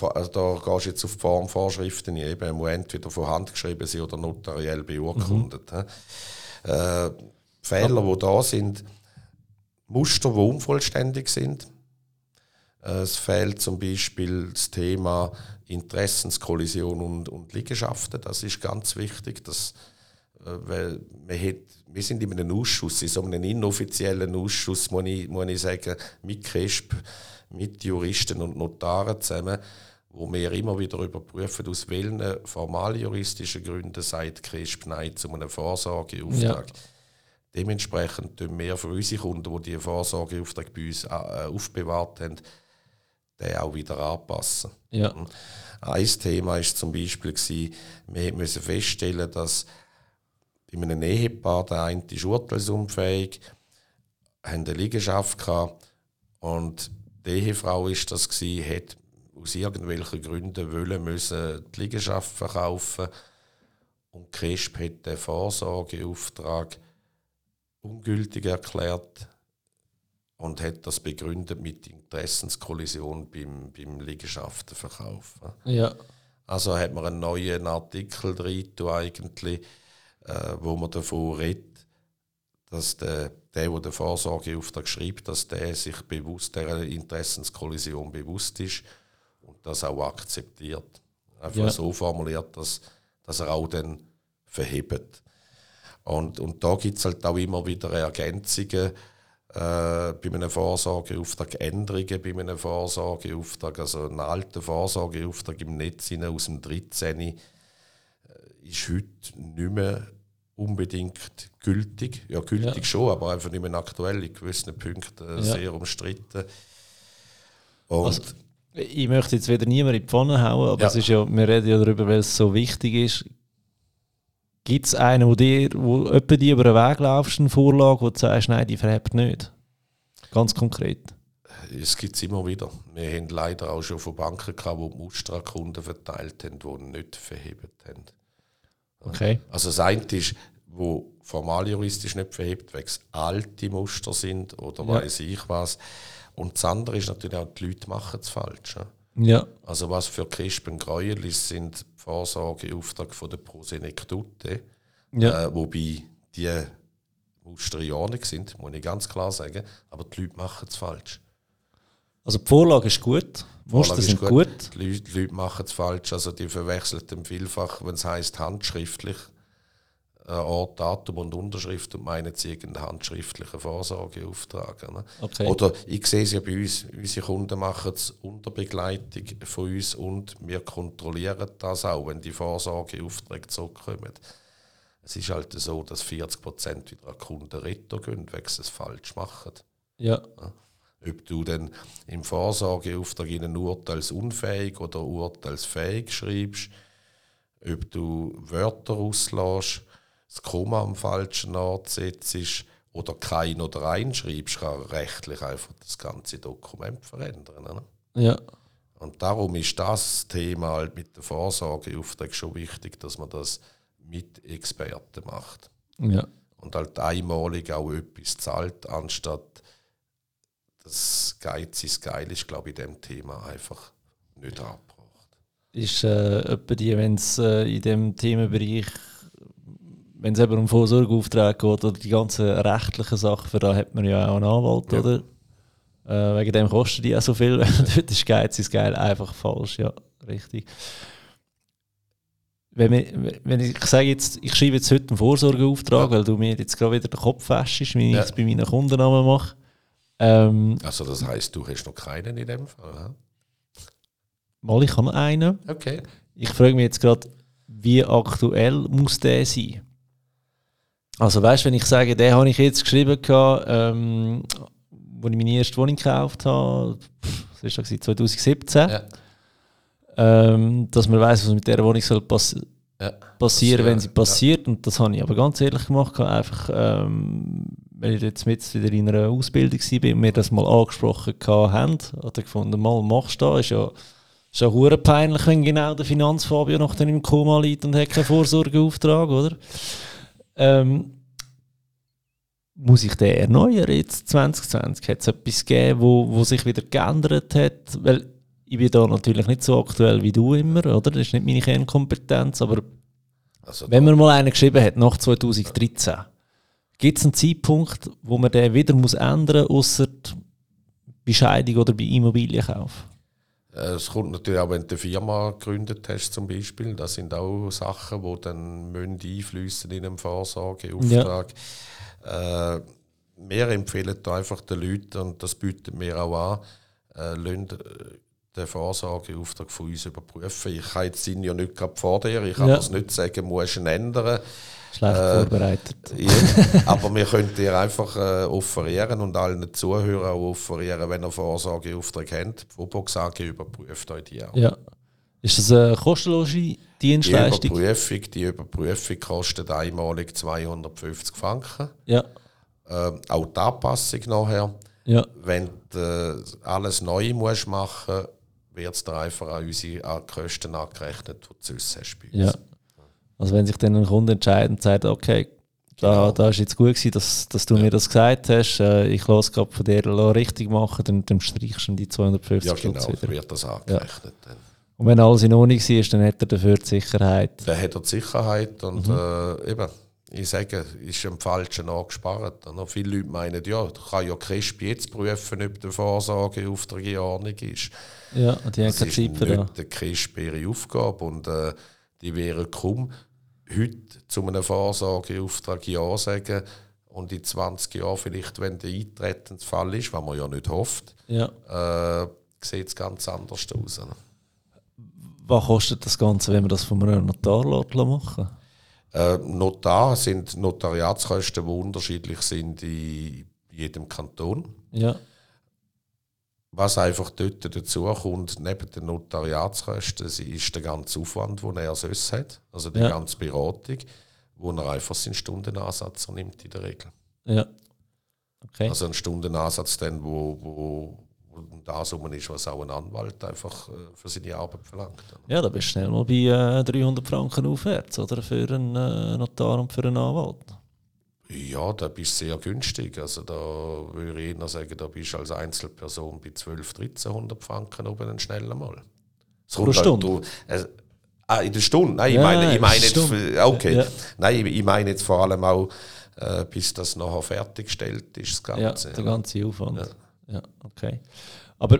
also da gehst du jetzt auf die Formvorschriften eben, muss entweder von Hand geschrieben sein oder notariell beurkundet. Mhm. Äh, Fehler, die da sind, Muster, die unvollständig sind. Äh, es fehlt zum Beispiel das Thema Interessenskollision und, und Liegenschaften. Das ist ganz wichtig, dass äh, weil man hat, wir sind in einem Ausschuss, in so einem inoffiziellen Ausschuss, muss ich, muss ich sagen, mit CRESP, mit Juristen und Notaren zusammen, wo wir immer wieder überprüfen, aus welchen formaljuristischen Gründen sagt CRESP Nein zu einem Vorsorgeauftrag. Ja. Dementsprechend tun wir für unsere Kunden, die die Vorsorgeauftrag bei uns äh, aufbewahrt haben, den auch wieder anpassen. Ja. Ein Thema war zum Beispiel, wir mussten feststellen, dass bei einem Ehepaar, der eine ist urteilsunfähig, haben eine Liegenschaft gehabt und die Ehefrau ist das gewesen, hat aus irgendwelchen Gründen wollen müssen die Liegenschaft verkaufen und Cresp hat den Vorsorgeauftrag ungültig erklärt und hat das begründet mit Interessenskollision beim, beim Liegenschaftenverkauf. Ja. Also hat man einen neuen Artikel drin, eigentlich, äh, wo man davon redet, dass der, der, der den Vorsorgeauftrag schreibt, dass der sich bewusst der Interessenskollision bewusst ist und das auch akzeptiert. Einfach ja. so formuliert, dass, dass er auch dann verhebt. Und, und da gibt es halt auch immer wieder Ergänzungen äh, bei einem Vorsorgeauftrag, Änderungen bei einem Vorsorgeauftrag. Also ein alter Vorsorgeauftrag im Netz aus dem 13. Ist heute nicht mehr unbedingt gültig. Ja, gültig ja. schon, aber einfach nicht mehr aktuell, in gewissen Punkten ja. sehr umstritten. Und also, ich möchte jetzt wieder niemand in die Pfanne hauen, aber ja. es ist ja, wir reden ja darüber, weil es so wichtig ist. Gibt es einen, wo dir, wo etwa die über den Weg laufst, eine Vorlage, wo du sagst, nein, die verhebt nicht? Ganz konkret. Es gibt es immer wieder. Wir haben leider auch schon von Banken gehabt, die Musterkunden verteilt haben, die nicht verhebt haben. Okay. Also das eine ist, wo formal juristisch nicht verhebt, weil es alte Muster sind oder ja. weiß ich was. Und das andere ist natürlich auch, die Leute machen es falsch. Ja. Also was für Crispen Gräuel ist, sind Vorsorgeauftrag von der Prosenektute, ja. äh, wobei die Muster ja nicht sind, muss ich ganz klar sagen, aber die Leute machen es falsch. Also die Vorlage ist gut, die Muster sind gut. gut. Die Leute, die Leute machen es falsch, also die verwechseln dann vielfach, wenn es heißt handschriftlich, äh, Ort, Datum und Unterschrift und meinen sie irgendeinen handschriftlichen Vorsorgeauftrag. Ne? Okay. Oder ich sehe es ja bei uns, unsere Kunden machen es unter Begleitung von uns und wir kontrollieren das auch, wenn die Vorsorgeaufträge zurückkommen. Es ist halt so, dass 40 Prozent wieder an Kunden retten gehen, weil sie es falsch machen. Ja. ja. Ob du dann im Vorsorgeauftrag ihnen urteilsunfähig oder urteilsfähig schreibst, ob du Wörter auslässt, das Komma am falschen Ort setzt oder kein oder reinschreibst, kann rechtlich einfach das ganze Dokument verändern. Ne? Ja. Und darum ist das Thema halt mit der Vorsorgeauftrag schon wichtig, dass man das mit Experten macht. Ja. Und halt einmalig auch etwas zahlt, anstatt das Geiz ist geil ist, glaube ich, in dem Thema einfach nicht abgebracht. Ist äh, etwa die, wenn es äh, in dem Themenbereich wenn es eben um Vorsorgeaufträge geht oder die ganzen rechtlichen Sachen, für da hat man ja auch einen Anwalt, ja. oder? Äh, wegen dem kostet die ja so viel. Dort ist Geiz ist geil, einfach falsch, ja, richtig. Wenn, wir, wenn ich, sage jetzt, ich schreibe jetzt heute einen Vorsorgeauftrag, ja. weil du mir jetzt gerade wieder den Kopf wäschst, wie ja. ich es bei meinen Kundennamen mache. Ähm, also das heißt, du hast noch keinen in dem Fall? Ja? Mal, ich habe einen. Okay. Ich frage mich jetzt gerade, wie aktuell muss der sein? Also weißt, du, wenn ich sage, den habe ich jetzt geschrieben, ähm, wo ich meine erste Wohnung gekauft habe, das war 2017, ja. ähm, dass man weiß, was mit dieser Wohnung soll pass ja. passieren, wenn sie passiert. Ja. Und das habe ich aber ganz ehrlich gemacht, einfach, ähm, weil ich jetzt mit wieder in einer Ausbildung war und mir das mal angesprochen haben, hat er gefunden, mal machst du das, ist ja schon peinlich, wenn genau der Finanzfabio noch dann im Koma liegt und hat keinen Vorsorgeauftrag, oder? Ähm, muss ich den erneuern jetzt 2020? Hat es etwas gegeben, wo, wo sich wieder geändert hat? Weil ich bin da natürlich nicht so aktuell wie du immer, oder? Das ist nicht meine Kernkompetenz, aber also wenn man mal einen geschrieben hat, nach 2013, gibt es einen Zeitpunkt, wo man den wieder muss ändern muss, außer bei Scheidung oder bei Immobilienkauf? Äh, es kommt natürlich auch, wenn du eine Firma gegründet hast zum Beispiel. Das sind auch Sachen, die dann einflüssen in einem Vorsorgeauftrag. Ja. Äh, wir empfehlen da einfach den Leuten, und das bieten wir auch an, äh, den Vorsorgeauftrag von uns überprüfen. Ich habe jetzt ja nicht gerade vor dir, ich kann ja. das nicht sagen, musst ihn ändern. Schlecht äh, vorbereitet. Ja, aber wir können dir einfach äh, offerieren und allen Zuhörern auch offerieren, wenn ihr Vorsorgeaufträge habt. Die Vobox AG überprüft euch die auch. Ja. Ist das eine kostenlose Dienstleistung? Die Überprüfung, die Überprüfung kostet einmalig 250 Franken. Ja. Äh, auch die Anpassung nachher. Ja. Wenn du äh, alles neu musst machen wird es dir einfach an unsere Kosten angerechnet, die du sonst hast bei uns. Ja. Also wenn sich dann ein Kunde entscheidet und sagt, okay, da, genau. da ist jetzt gut gewesen, dass, dass du ja. mir das gesagt hast, äh, ich lasse gerade von dir richtig machen, dann, dann streichst du die 250 Ja genau, wieder. wird das angerechnet. Ja. Und wenn alles in Ordnung ist, dann hat er dafür die Sicherheit. Dann hat er die Sicherheit und mhm. äh, eben, ich sage, ist am falschen angespart. Und viele Leute meinen, ja, kann ja Crisp jetzt prüfen, ob der Vorsorgeauftrag in Ordnung ist. Ja, die haben keine Zeit für das. Das ist nicht ihre Aufgabe und äh, die wären kaum heute zu einem Vorsorgeauftrag Ja sagen und in 20 Jahren vielleicht, wenn der Eintretensfall ist, was man ja nicht hofft, ja. äh, sieht es ganz anders aus. Ne? Was kostet das Ganze, wenn man das von einem Notar machen äh, Notar sind Notariatskosten, die unterschiedlich sind in jedem Kanton. Ja. Was einfach dort dazu kommt, neben den Notariatskosten, ist der ganze Aufwand, den er sonst hat. Also die ja. ganze Beratung, wo er einfach seinen Stundenansatz nimmt in der Regel. Ja. Okay. Also ein Stundenansatz, dann, wo, wo, wo das um ist, was auch ein Anwalt einfach äh, für seine Arbeit verlangt. Ja, da bist du schnell mal bei äh, 300 Franken aufwärts, oder? Für einen äh, Notar und für einen Anwalt. Ja, da bist du sehr günstig. Also da würde ich eher sagen, da bist du als Einzelperson bei 12, 1300 Franken oben einen schnellen Mal. Pro halt Stunde? Äh, ah, in der Stunde? Nein, ja, ich meine, ich meine jetzt, okay. Ja. Nein, ich meine jetzt vor allem auch, äh, bis das nachher fertiggestellt ist, das Ganze. Ja, der ganze Aufwand. Ja. ja, okay. Aber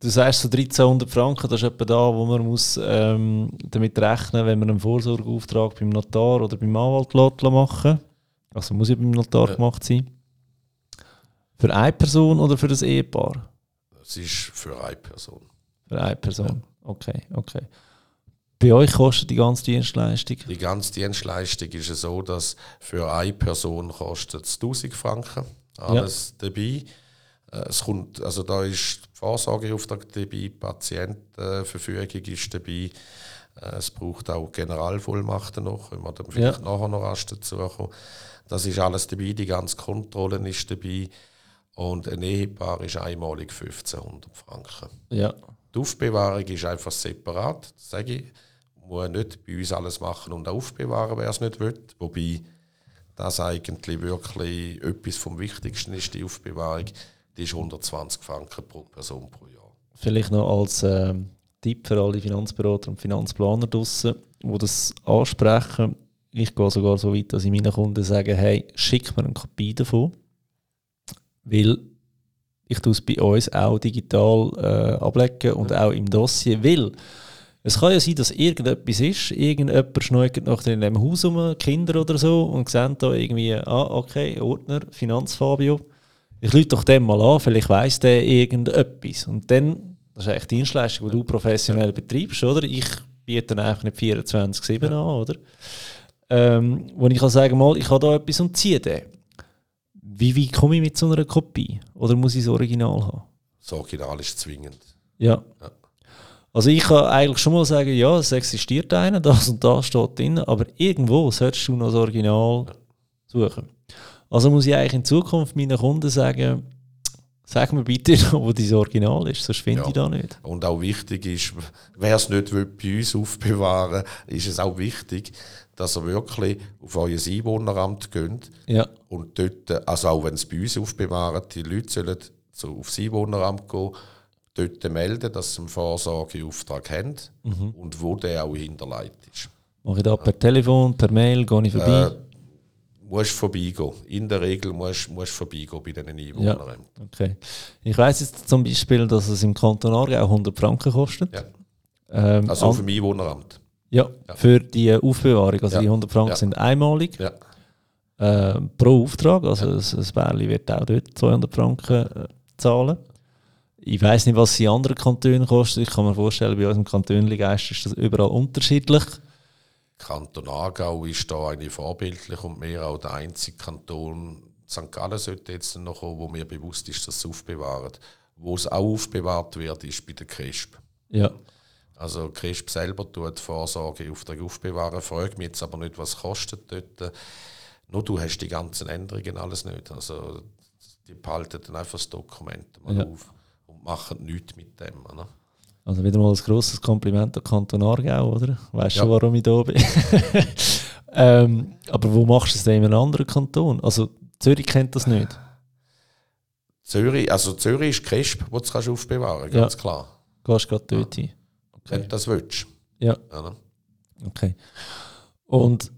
du sagst so 1300 Franken, das ist etwa da, wo man muss ähm, damit rechnen, wenn man einen Vorsorgeauftrag beim Notar oder beim Anwalt machen lässt. Also muss ja beim Notar ja. gemacht sein. Für eine Person oder für das Ehepaar? Es ist für eine Person. Für eine Person, ja. okay, okay. Bei euch kostet die ganze Dienstleistung? Die ganze Dienstleistung ist so, dass für eine Person kostet es 1000 Franken. Alles ja. dabei. Äh, es kommt, also da ist Vorsorgeauftrag dabei, Patientenverfügung ist dabei. Äh, es braucht auch Generalvollmachten noch, wenn wir dann vielleicht ja. nachher noch rasch dazu kommen. Das ist alles dabei, die ganze Kontrolle ist dabei. Und ein Ehepaar ist einmalig 1500 Franken. Ja. Die Aufbewahrung ist einfach separat, sage ich. Muss nicht bei uns alles machen und aufbewahren, wer es nicht will. Wobei das eigentlich wirklich etwas vom Wichtigsten ist, die Aufbewahrung. Die ist 120 Franken pro Person pro Jahr. Vielleicht noch als äh, Tipp für alle Finanzberater und Finanzplaner draussen, die das ansprechen ich gehe sogar so weit, dass ich meinen Kunden sage, hey, schick mir eine Kopie davon, weil ich tue es bei uns auch digital äh, ablegen und auch im Dossier, weil es kann ja sein, dass irgendetwas ist, irgendjemand schneuert nachher in dem Haus um, Kinder oder so, und sehen da irgendwie, ah, okay, Ordner, Finanzfabio, ich lüte doch dem mal an, vielleicht weiss der irgendetwas. Und dann, das ist eigentlich die Dienstleistung, die du professionell betreibst, oder? Ich biete dann einfach nicht 24-7 an, oder? Ähm, wo ich kann sagen mal, ich habe da etwas und ziehe den. Wie, wie komme ich mit so einer Kopie? Oder muss ich das Original haben? Das Original ist zwingend. Ja. ja. Also ich kann eigentlich schon mal sagen, ja, es existiert einer, das und das steht drin, aber irgendwo solltest du noch das Original ja. suchen. Also muss ich eigentlich in Zukunft meinen Kunden sagen, Sag mir bitte, wo dein Original ist, sonst finde ja. ich da nicht. Und auch wichtig ist, wer es nicht will, bei uns aufbewahren ist es auch wichtig, dass ihr wirklich auf euer Einwohneramt geht. Ja. Und dort, also auch wenn es bei uns aufbewahren, die Leute sollen so aufs Einwohneramt gehen, dort melden, dass sie einen Vorsorgeauftrag haben mhm. und wo der auch hinterlegt ist. Mache ich da per Telefon, per Mail, gehe ich vorbei? Äh, musst vorbeigehen. In der Regel musst du vorbeigehen bei diesen Einwohnern. Ja, okay. Ich weiss jetzt zum Beispiel, dass es im Kanton Aargau 100 Franken kostet. Ja. Ähm, also auf dem Einwohneramt. Ja, ja, für die Aufbewahrung. Also ja. die 100 Franken sind einmalig äh, pro Auftrag. Also ja. ein Bärli wird auch dort 200 Franken äh, zahlen. Ich weiß nicht, was in anderen Kantonen kostet. Ich kann mir vorstellen, bei unserem Kanton Geist ist das überall unterschiedlich. Kanton Aargau ist da eigentlich vorbildlich und mehr auch der einzige Kanton, St. Gallen sollte jetzt noch kommen, wo mir bewusst ist, dass es aufbewahrt. Wo es auch aufbewahrt wird, ist bei der CRISP. Ja. Also CRISP selber tut Vorsorgeauftrag aufbewahren, fragt mich jetzt aber nicht, was kostet dort. Nur du hast die ganzen Änderungen alles nicht. Also die behalten dann einfach das Dokument mal ja. auf und machen nichts mit dem. Ne? Also wieder mal ein grosses Kompliment an Kanton Aargau, oder? Weißt du, ja. warum ich da bin? ähm, aber wo machst du es denn in einem anderen Kanton? Also Zürich kennt das nicht. Zürich, also Zürich ist Crisp, wo du kannst aufbewahren, ganz ja. klar. Gehst gerade dort hin. wenn du das willst. Ja. Ja, ne? Okay. Und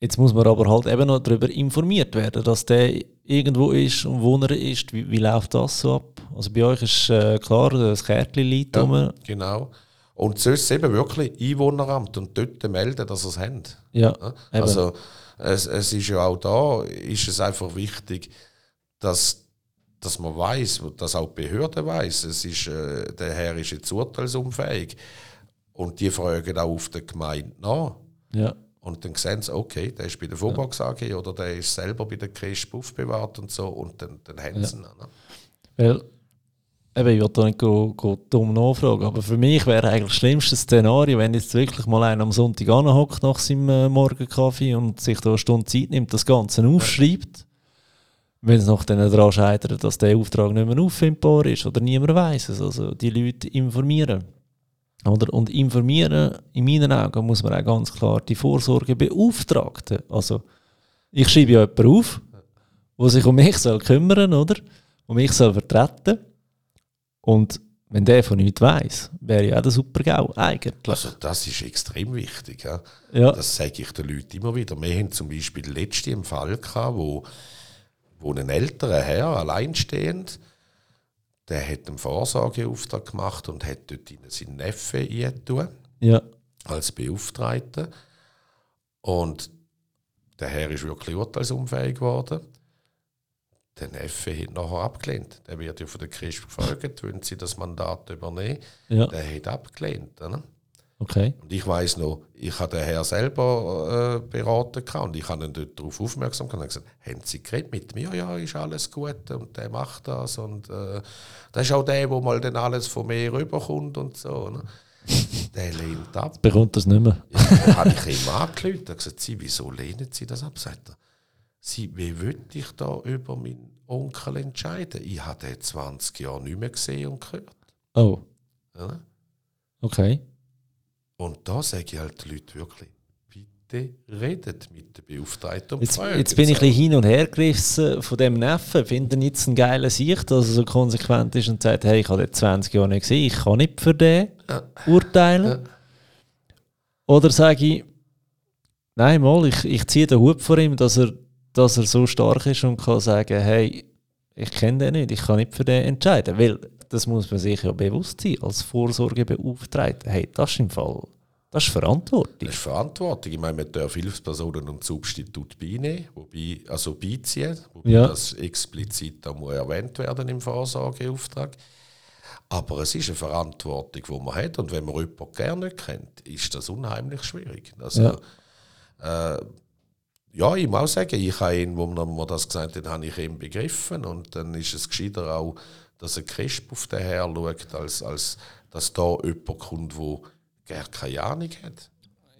jetzt muss man aber halt eben noch darüber informiert werden, dass der irgendwo ist und wo er ist. Wie, wie läuft das so ab? Also bei euch ist äh, klar, das Kärtchen liegt Ja. rum. Genau. Und sonst eben wirklich Einwohneramt und dort melden, dass sie es haben. Ja, Ja? Also es, es ist ja auch da, ist es einfach wichtig, dass, dass man weiß, dass auch die Behörde weiß, es ist, äh, der Herr ist jetzt urteilsunfähig und die fragen auch auf der Gemeinde nach. ja. Und dann sehen sie, okay, der ist bei der Vobox AG oder der ist selber bei der KISP aufbewahrt und so und dann, dann haben sie ihn. Ne? Weil, eben, ich will da nicht go, go dumm nachfragen, aber für mich wäre eigentlich das schlimmste Szenario, wenn jetzt wirklich mal einer am Sonntag anhockt nach seinem äh, Morgenkaffee und sich da eine Stunde Zeit nimmt, das Ganze aufschreibt. Wenn es noch dann daran scheitert, dass der Auftrag nicht mehr auffindbar ist oder niemand weiß es. Also die Leute informieren. Oder? Und informieren, in meinen Augen, muss man auch ganz klar die Vorsorgebeauftragten. Also, ich schreibe ja jemanden auf, der sich um mich soll kümmern oder? Um mich soll vertreten. Und wenn der von nichts weiss, wäre ja auch der super GAU, eigentlich. Also das ist extrem wichtig. Ja? ja, Das sage ich den Leuten immer wieder. Wir haben zum Beispiel letzte einen Fall gehabt, wo, wo ein älterer Herr, alleinstehend, der hat einen Vorsorgeauftrag gemacht und hat dort in seinen Neffen eingetan, ja, als Beauftragter. Und der Herr ist wirklich urteilsunfähig geworden. Der Neffe hat nachher abgelehnt. Der wird ja von der Christ gefragt, wollen Sie das Mandat übernehmen? ja, Der hat abgelehnt. Oder? Okay. Und ich weiß noch, ich habe den Herr selber äh, beraten und ich habe ihn dort darauf aufmerksam gemacht und gesagt, haben Sie geredet mit mir? Ja, ist alles gut und der macht das und äh, das ist auch der, der mal dann alles von mir rüberkommt und so. Ne? Der lehnt ab. Bekommt das nicht mehr. Ja, dann habe ich ihm angerufen und gesagt, Sie, wieso lehnen Sie das ab? Sagt er, Sie, wie will ich da über meinen Onkel entscheiden? Ich habe den 20 Jahre nicht mehr gesehen und gehört. Oh, Ja? okay. Und da sage ich halt den Leuten wirklich, bitte redet mit der Beauftragten und Jetzt, jetzt bin ich ein bisschen hin und her gerissen von dem Neffen. Finde ich jetzt einen geilen Sicht, dass er so konsequent ist und sagt, hey, ich habe den 20 Jahre nicht gesehen, ich kann nicht für den Ja. urteilen. Ja. Oder sage ich, nein, mal, ich, ich ziehe den Hut vor ihm, dass er, dass er so stark ist und kann sagen, hey, ich kenne den nicht, ich kann nicht für den entscheiden. Weil, das muss man sich ja bewusst sein, als Vorsorgebeauftragter. Hey, das ist im Fall, das ist Verantwortung. Das ist Verantwortung. Ich meine, man darf Hilfspersonen und Substitut beinehmen, wobei, also beiziehen, wobei Ja. das explizit auch muss erwähnt werden im Vorsorgeauftrag. Aber es ist eine Verantwortung, die man hat. Und wenn man jemanden gerne kennt, ist das unheimlich schwierig. Also, Ja. äh, ja, ich muss auch sagen, ich habe ihn, wo man mir das gesagt hat, habe ich ihn begriffen. Und dann ist es gescheiter auch, dass ein Crisp auf den her schaut, als, als dass da jemand kommt, der gar keine Ahnung hat.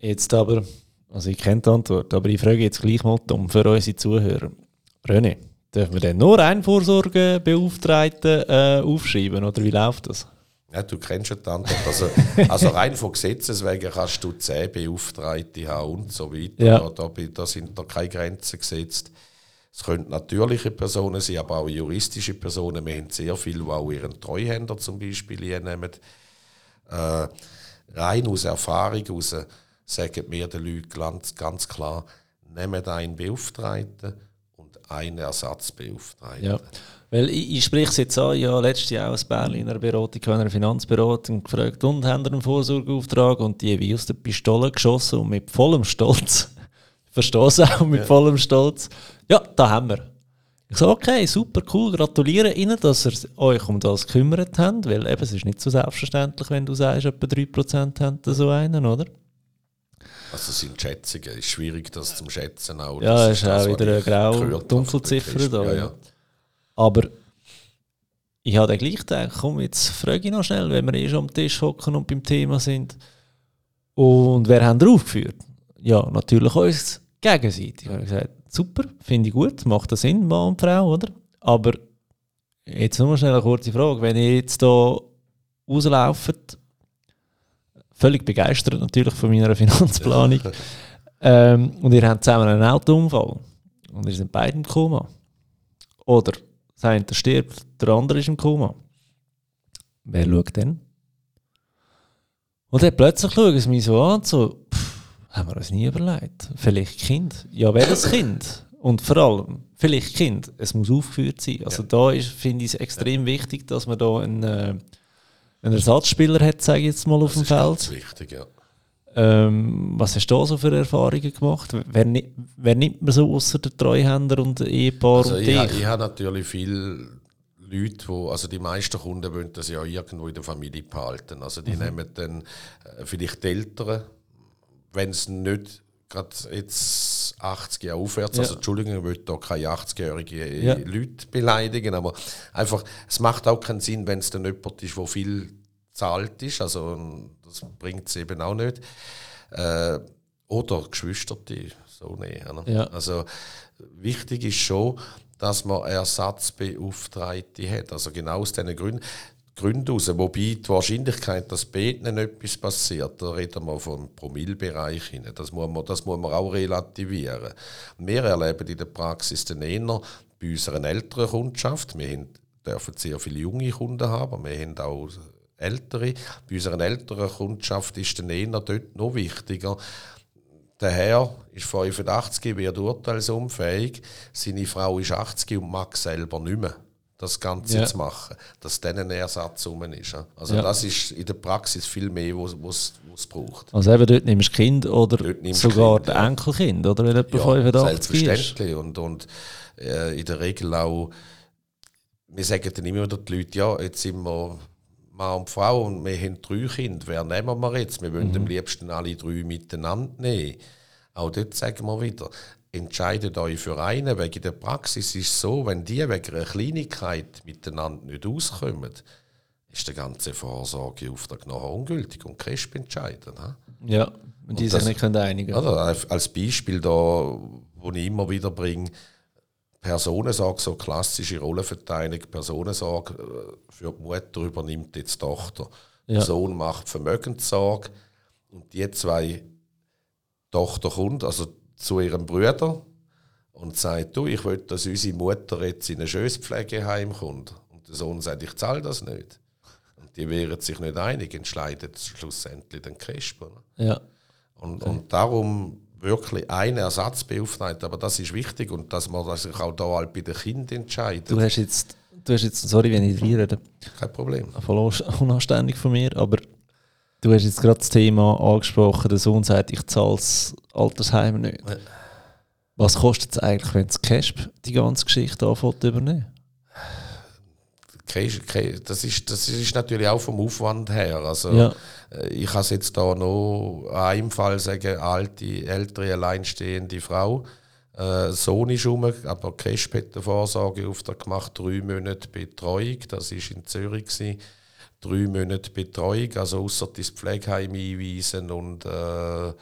Jetzt aber, also ich kenne die Antwort, aber ich frage jetzt gleich mal dumm für unsere Zuhörer. René, dürfen wir denn nur einen Vorsorgebeauftragten äh, aufschreiben oder wie läuft das? Ja, du kennst ja die Antwort. Also, also rein von Gesetzes wegen kannst du 10 Beauftragte haben und so weiter. Ja. Da, da, da sind da keine Grenzen gesetzt. Es können natürliche Personen sein, aber auch juristische Personen. Wir haben sehr viele, die auch ihren Treuhänder zum Beispiel einnehmen. Äh, rein aus Erfahrung heraus sagen mir die Leute ganz, ganz klar, nehmt einen Beauftragten und einen Ersatzbeauftragten. Ja. Weil ich, ich spreche es jetzt an, ich letztes Jahr ein Bärli in Beratung, in einer Finanzberatung gefragt, und haben einen Vorsorgeauftrag? Und die haben wie aus der Pistole geschossen und mit vollem Stolz, verstehe es auch, mit vollem Stolz, ja, da haben wir. Ich so, okay, super, cool, gratuliere Ihnen, dass ihr euch um das gekümmert habt, weil eben, es ist nicht so selbstverständlich, wenn du sagst, etwa 3% haben da so einen, oder? Also das sind Schätzungen. Es ist schwierig, das zum Schätzen auch. Ja, Das ist auch was wieder eine graue Dunkelziffer da, ja. Ja, ja. Aber ich habe dann gleich gedacht, komm, jetzt frage ich noch schnell, wenn wir eh schon am Tisch hocken und beim Thema sind. Und wer haben wir aufgeführt? Ja, natürlich uns gegenseitig. Ich habe gesagt, super, finde ich gut, macht das Sinn, Mann und Frau, oder? Aber jetzt nur schnell eine kurze Frage. Wenn ihr jetzt hier rauslauft, völlig begeistert natürlich von meiner Finanzplanung, ähm, und ihr habt zusammen einen Autounfall und ihr seid beide im Koma. Oder das eine stirbt, der andere ist im Koma. Wer schaut denn? Und dann plötzlich schauen sie mich so an, so, haben wir uns nie überlegt. Vielleicht Kind. Ja, welches Kind? Und vor allem, vielleicht Kind. Es muss aufgeführt sein. Also ja. da ist, finde ich es extrem ja. wichtig, dass man da einen, äh, einen Ersatzspieler hat, sage ich jetzt mal, auf das dem Feld. Das ist wichtig, ja. Ähm, was hast du da so für Erfahrungen gemacht? Wer, wer nimmt man so außer der Treuhänder und Ehepaar also und ich, dich? ich habe natürlich viele Leute, wo, also die meisten Kunden wollen das ja irgendwo in der Familie behalten. Also die mhm. nehmen dann äh, vielleicht die Eltern, wenn es nicht gerade jetzt 80 Jahre aufwärts, ja. also Entschuldigung, ich will da keine 80-jährige ja. Leute beleidigen, aber einfach, es macht auch keinen Sinn, wenn es dann jemand ist, der viel zahlt ist, also das bringt es eben auch nicht. Äh, oder Geschwister, die so näher. Ne? Ja. Also wichtig ist schon, dass man Ersatzbeauftragte hat. Also genau aus diesen Gründen. Gründen heraus. Wobei die Wahrscheinlichkeit, dass Beten etwas passiert, da reden wir vom Promillbereich. Das muss, man, das muss man auch relativieren. Wir erleben in der Praxis den eher bei unserer älteren Kundschaft. Wir haben, dürfen sehr viele junge Kunden haben, wir haben auch ältere. Bei unserer älteren Kundschaft ist der eher dort noch wichtiger. Der Herr ist 85, wird urteilsunfähig, seine Frau ist 80 und mag selber nicht mehr das Ganze ja. zu machen, dass dann ein Ersatz rum ist. Also ja. das ist in der Praxis viel mehr, was es braucht. Also eben dort nimmst du Kind oder sogar kind. Enkelkind, oder wenn jemand ja, 85 selbstverständlich. Ist. Und, und äh, in der Regel auch, wir sagen dann immer wieder die Leute, ja, jetzt sind wir Mann und Frau und wir haben drei Kinder, wer nehmen wir jetzt? Wir wollen mhm. am liebsten alle drei miteinander nehmen. Auch dort sagen wir wieder, entscheidet euch für einen. Wegen der Praxis ist es so, wenn die wegen einer Kleinigkeit miteinander nicht auskommen, ist der ganze Vorsorgeauftrag nachher ungültig und Cresp entscheiden. Ja, und die sich nicht einigen also Als Beispiel da, wo ich immer wieder bringe, Personensorge, so klassische Rollenverteilung, Personensorge äh, für die Mutter übernimmt jetzt die Tochter. Ja. Der Sohn macht Vermögenssorge und die zwei Tochter kommt, also zu ihrem Bruder und sagt, du, ich will, dass unsere Mutter jetzt in ein Schößpflegeheim kommt. Und der Sohn sagt, ich zahle das nicht. Und die wären sich nicht einig, entscheidet schlussendlich den Cresper. Ja. Und, okay. und darum wirklich einen Ersatz beauftragt, aber das ist wichtig und dass man sich auch da halt bei den Kindern entscheidet. Du hast jetzt, du hast jetzt sorry, wenn ich rede. Kein Problem. Voll unanständig von mir, aber Du hast jetzt gerade das Thema angesprochen, der Sohn sagt, ich zahle das Altersheim nicht. Ja. Was kostet es eigentlich, wenn das CASP die ganze Geschichte anfängt übernehmen? Das ist, das ist natürlich auch vom Aufwand her. Also, ja. Äh, ich kann es jetzt da noch an einem Fall sagen, alte, ältere, alleinstehende Frau. Äh, Sohn ist rum, aber CASP hat eine Vorsorgeauftrag gemacht, drei Monate Betreuung, das war in Zürich. Gewesen drei Monate Betreuung, also außer das Pflegeheim einweisen und äh,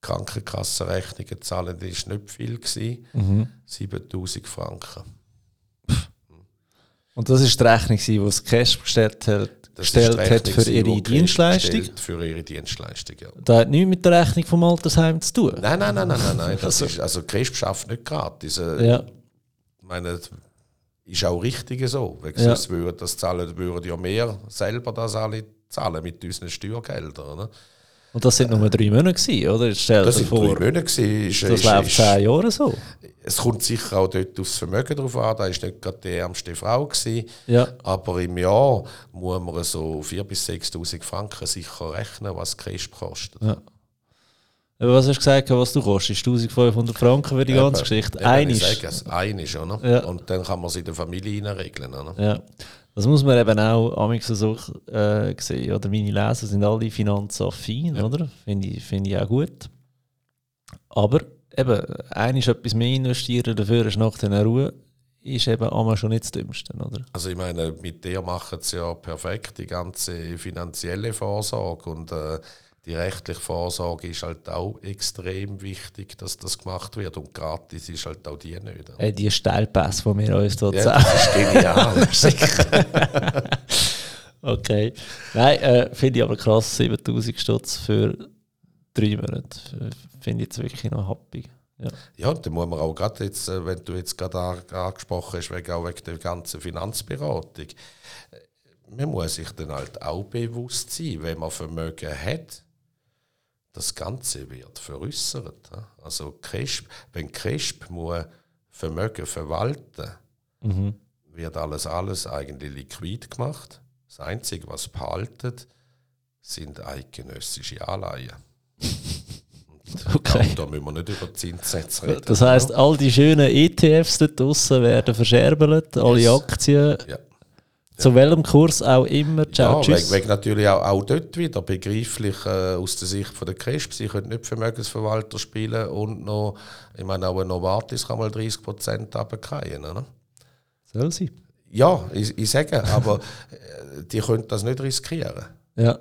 Krankenkassenrechnungen zahlen, das war nicht viel. Gewesen. Mhm. 7000 Franken. Und das war die Rechnung, die das Cash gestellt hat, gestellt hat für ihre Dienstleistung? Für ihre Dienstleistung, ja. Das hat nichts mit der Rechnung vom Altersheim zu tun? Nein, nein, nein, nein, nein. nein. Das also, ist, also Cash schafft nicht gratis. Äh, ja. meine, ist auch richtig so. Weil ja. sonst würden das zahlen, würden ja mehr selber das alle zahlen mit unseren Steuergeldern. Ne? Und das sind nur drei Monate, gewesen, oder? Stell das sind vor, drei Monate. Gewesen. Ist, das ist, läuft ist, zehn Jahre so. Es kommt sicher auch dort aufs Vermögen drauf an. Da war nicht gerade die ärmste Frau. Gewesen. Ja. Aber im Jahr muss man so 4.000 bis 6'000 Franken sicher rechnen, was Cash kostet. Ja. Was hast du gesagt, was du kostest? 1500 Franken für die ganze eben, Geschichte. Einisch. Einisch, oder? Ja. Und dann kann man es in der Familie regeln. Oder? Ja. Das muss man eben auch amigs so äh, sehen. Oder meine Leser sind alle finanzaffin, ja. oder? Finde ich, find ich auch gut. Aber eben, einisch etwas mehr investieren, dafür ist nach der Ruhe, ist eben einmal schon nicht das Dümmste, oder? Also ich meine, mit dir machen sie ja perfekt die ganze finanzielle Vorsorge und äh, die rechtliche Vorsorge ist halt auch extrem wichtig, dass das gemacht wird. Und gratis ist halt auch die nicht. Äh, die Stellpässe, die wir uns dort ja, sagen. Das ist genial. okay. Nein, äh, finde ich aber krass, 7000 Stutz für drei Monate. Finde ich jetzt wirklich noch happy. Ja, ja da muss man auch gerade jetzt, äh, wenn du jetzt gerade angesprochen hast, wegen, auch wegen der ganzen Finanzberatung man muss sich dann halt auch bewusst sein, wenn man Vermögen hat, das Ganze wird veräußert. Also Cresp, wenn Cresp muss Vermögen verwalten, mhm. wird alles, alles eigentlich liquid gemacht. Das Einzige, was behaltet, sind eidgenössische Anleihen. Okay. Da, müssen wir nicht über Zinssätze reden. Das heisst, all die schönen ETFs da draussen werden verscherbelt, alle yes. Aktien. Ja. Zu welchem Kurs auch immer. Ciao, ja. Wegen, wegen natürlich auch, auch dort wieder begreiflich äh, aus der Sicht von der CRISP. Sie können nicht Vermögensverwalter spielen und noch, ich meine, auch ein Novartis kann mal 30 Prozent runterfallen. Oder? Soll sie? Ja, ich, ich sage, aber äh, die können das nicht riskieren. Ja.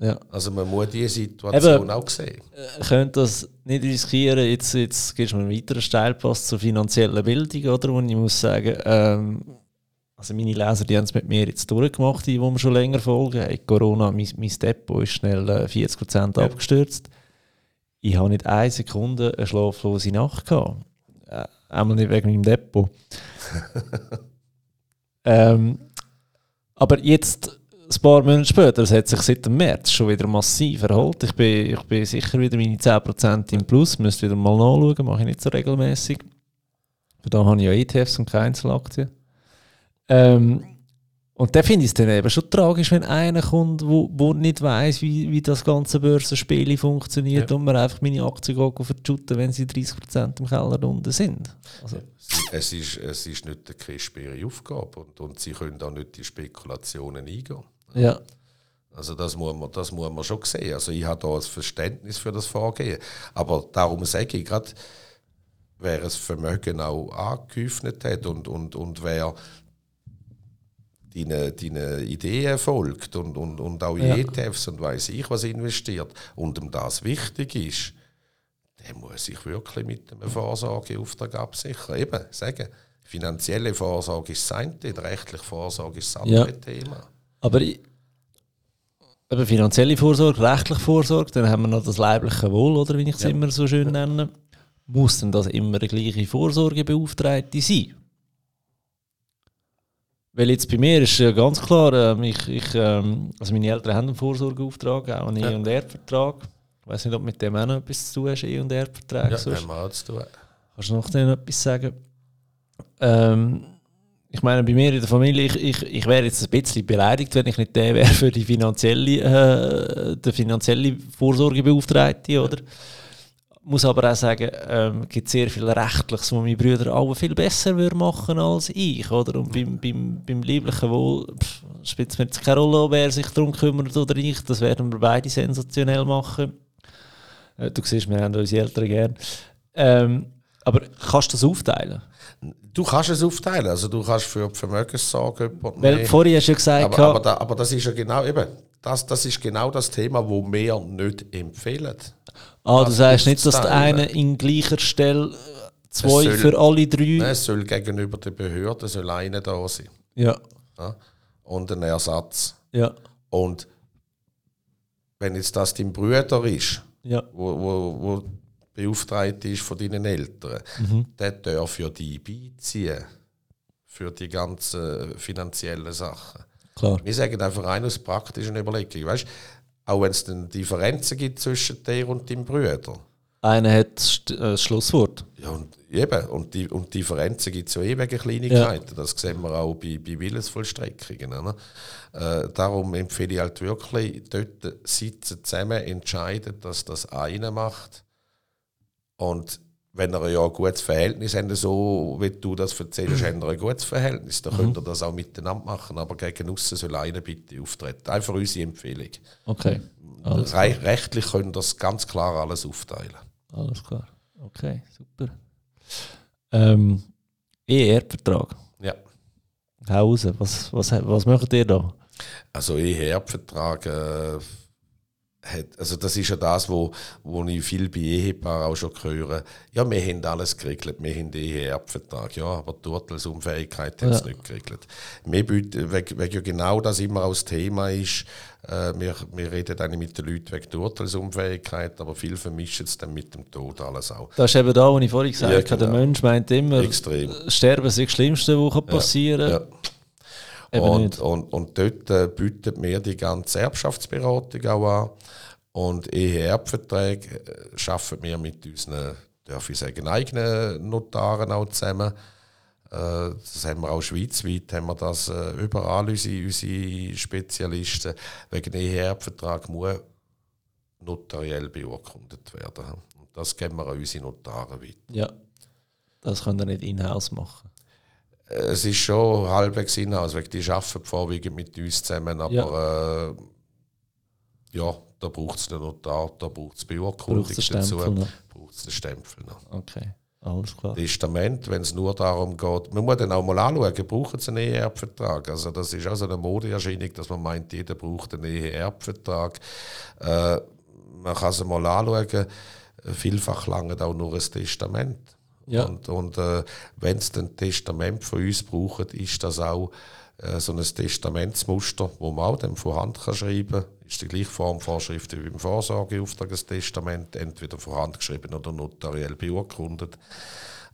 Ja. Also man muss diese Situation Eben, auch sehen. Äh, könnte das nicht riskieren, jetzt, jetzt gibst du mir einen weiteren Steilpass zur finanziellen Bildung, oder? Und ich muss sagen, ähm, also meine Leser, die haben es mit mir jetzt durchgemacht, die, die mir schon länger folgen. Hey, Corona, mein, mein Depot ist schnell äh, 40% ja. abgestürzt. Ich habe nicht eine Sekunde eine schlaflose Nacht gehabt. Äh, einmal nicht wegen meinem Depot. ähm, aber jetzt, ein paar Monate später, es hat sich seit dem März schon wieder massiv erholt. Ich bin, ich bin sicher wieder meine 10% im Plus, müsste wieder mal nachschauen, mache ich nicht so regelmäßig. Da habe ich ja ETFs und keine Einzelaktien. Ähm, und da finde ich es dann eben schon tragisch, wenn einer kommt, wo, wo nicht weiß, wie, wie das ganze Börsenspiel funktioniert ja. und man einfach meine Aktien verschütten, wenn sie 30% im Keller unten sind. Also. Es, ist, es ist nicht der Christ ihre Aufgabe und, und sie können auch nicht die Spekulationen eingehen. Ja. Also das muss, man, das muss man schon sehen. Also ich habe da ein Verständnis für das Vorgehen. Aber darum sage ich gerade, wer das Vermögen auch angehäuft hat und, und, und wer deine, deine Ideen folgt und, und, und auch ja. ETFs und weiß ich was investiert und ihm das wichtig ist, der muss sich wirklich mit einem Vorsorgeauftrag absichern. Eben, sagen, finanzielle Vorsorge ist das eine, die rechtliche Vorsorge ist das andere ja. Thema. Aber ich, eben finanzielle Vorsorge, rechtliche Vorsorge, dann haben wir noch das leibliche Wohl, oder wie ich es ja. immer so schön nenne. Muss denn das immer eine gleiche Vorsorgebeauftragte sein? Weil jetzt bei mir ist äh, ganz klar, äh, ich, ich, ähm, also meine Eltern haben einen Vorsorgeauftrag, auch einen ja. E- und Erbvertrag. Ich weiß nicht, ob mit dem auch noch etwas zu tun hast, E- und Erbverträge. Ja, sonst. wir auch zu tun. Kannst du noch etwas sagen? Ähm, ich meine, bei mir in der Familie, ich, ich, ich wäre jetzt ein bisschen beleidigt, wenn ich nicht der wäre für die finanzielle, äh, der finanzielle Vorsorgebeauftragte, oder? Muss aber auch sagen, ähm, gibt sehr viel Rechtliches, was meine Brüder alle viel besser würden machen als ich, oder? Und beim, beim, beim lieblichen Wohl spielt es mir jetzt keine Rolle, wer sich darum kümmert oder nicht. Das werden wir beide sensationell machen. Äh, du siehst, wir haben unsere Eltern gern. Ähm, aber kannst du das aufteilen? Du kannst es aufteilen, also du kannst für Vermögenssorge... Weil vorhin hast du ja gesagt... Aber, aber, da, aber das ist ja genau eben, das, das ist genau das Thema, wo wir nicht empfehlen. Ah, du sagst nicht, dass der eine in gleicher Stelle zwei soll, für alle drei. Nein, es soll gegenüber der Behörde soll einer da sein. Ja. ja. Und ein Ersatz. Ja. Und wenn jetzt das dein Bruder ist, ja. wo, wo, wo beauftragt ist von deinen Eltern, mhm. der darf ja die beiziehen für die ganzen finanziellen Sachen. Klar. Wir sagen einfach rein aus praktischen Überlegungen. Weißt, auch wenn es dann Differenzen gibt zwischen dir und deinem Bruder. Einer hat äh, das Schlusswort. Ja, und eben. Und, die, und Differenzen gibt es ja eh wegen Kleinigkeiten. Ja. Das sehen wir auch bei, bei Willensvollstreckungen. Ne? Äh, darum empfehle ich halt wirklich, dort sitzen zusammen, entscheiden, dass das einer macht. Und wenn er ja ein gutes Verhältnis hat, so wie du das erzählst, haben ein gutes Verhältnis, dann mhm. könnt ihr das auch miteinander machen. Aber gegen außen soll einer bitte auftreten. Einfach unsere Empfehlung. Okay. Re rechtlich können das ganz klar alles aufteilen. Alles klar. Okay, super. Ähm, Ehe-Erbvertrag. Ja. Hause, was, was, was macht ihr da? Also Ehe-Erbvertrag. Äh, hat, also das ist ja das, wo, wo ich viel bei Ehepaaren auch schon höre. Ja, wir haben alles geregelt, wir haben den Eheerbvertrag, ja, aber die Urteilsunfähigkeit haben es nicht geregelt. Wir bieten, weil, ja genau das immer auch das Thema ist, äh, wir, wir reden dann mit den Leuten wegen der Urteilsunfähigkeit, aber viel vermischen es dann mit dem Tod alles auch. Das ist eben da, was ich vorhin gesagt habe, ja, genau. der Mensch meint immer, Extrem. Sterben ist das Schlimmste, was passieren kann. Ja, Und, und, und dort äh, bietet mir die ganze Erbschaftsberatung auch an. Und Ehe-Erbverträge äh, schaffen wir mit unseren, darf ich sagen, eigenen Notaren auch zusammen. Äh, das haben wir auch schweizweit, haben wir das überall, unsere, unsere Spezialisten. Wegen Ehe-Erbvertrag muss notariell beurkundet werden. Und das geben wir an unsere Notare weiter. Ja, das könnt ihr nicht in-house machen. Es ist schon halbwegs weil die arbeiten vorwiegend mit uns zusammen, aber ja, äh, ja da braucht es einen Notar, da braucht es Beurkundung dazu, braucht es den Stempel noch. Okay. Alles klar. Testament, wenn es nur darum geht, man muss dann auch mal anschauen, brauchen sie einen Eheerbvertrag? Also das ist auch so eine Modeerscheinung, dass man meint, jeder braucht einen Eheerbvertrag. Äh, man kann es mal anschauen, vielfach lange auch nur ein Testament. Ja. Und, und äh, wenn sie ein Testament von uns brauchen, ist das auch äh, so ein Testamentsmuster, wo man auch dann von Hand kann schreiben kann. Ist die gleiche Formvorschrift wie beim Vorsorgeauftrag, ein Testament, entweder von Hand geschrieben oder notariell beurkundet,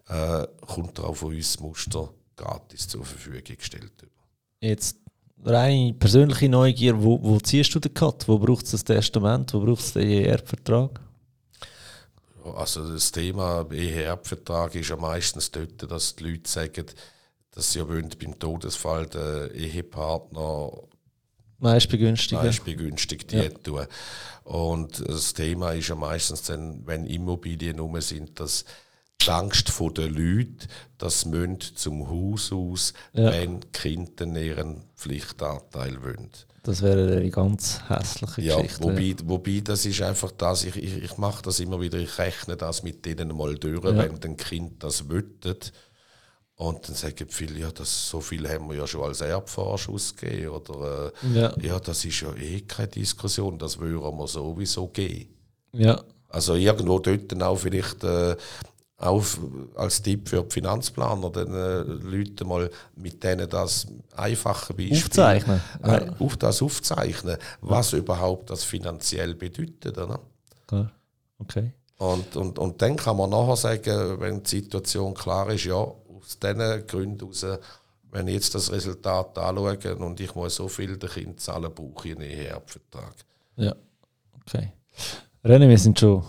äh, kommt auch von uns das Muster gratis zur Verfügung gestellt. Jetzt reine persönliche Neugier, wo, wo ziehst du den Cut? Wo braucht es das Testament? Wo braucht es den Erbvertrag? Also das Thema Eheerbvertrag ist ja meistens dort, dass die Leute sagen, dass sie ja wollen, beim Todesfall den Ehepartner meist begünstigt, meist begünstigt ja. tun. Und das Thema ist ja meistens dann, wenn Immobilien rum sind, dass die Angst der Leute, dass sie zum Haus aus, ja. wenn die Kinder ihren Pflichtanteil wollen. Das wäre eine ganz hässliche ja, Geschichte. Wobei, wobei das ist einfach das, ich, ich, ich mache das immer wieder, ich rechne das mit denen mal durch, ja. wenn ein Kind das wüttet. Und dann sagen viele, ja, das, so viel haben wir ja schon als Erbvorschuss gegeben. Oder äh, ja. ja. das ist ja eh keine Diskussion, das würden wir sowieso geben. Ja. Also irgendwo dort dann auch vielleicht äh, auch als Tipp für die Finanzplaner, den äh, Leuten mal mit denen das einfache Beispiel aufzeichnen. Äh, auf das aufzeichnen, was ja. überhaupt das finanziell bedeutet. Oder? Okay. Und, und, und dann kann man nachher sagen, wenn die Situation klar ist, ja, aus diesen Gründen heraus, wenn ich jetzt das Resultat anschaue und ich muss so viel der Kind zahlen, brauche ich einen Eheerbvertrag. Ja, okay. René, wir sind schon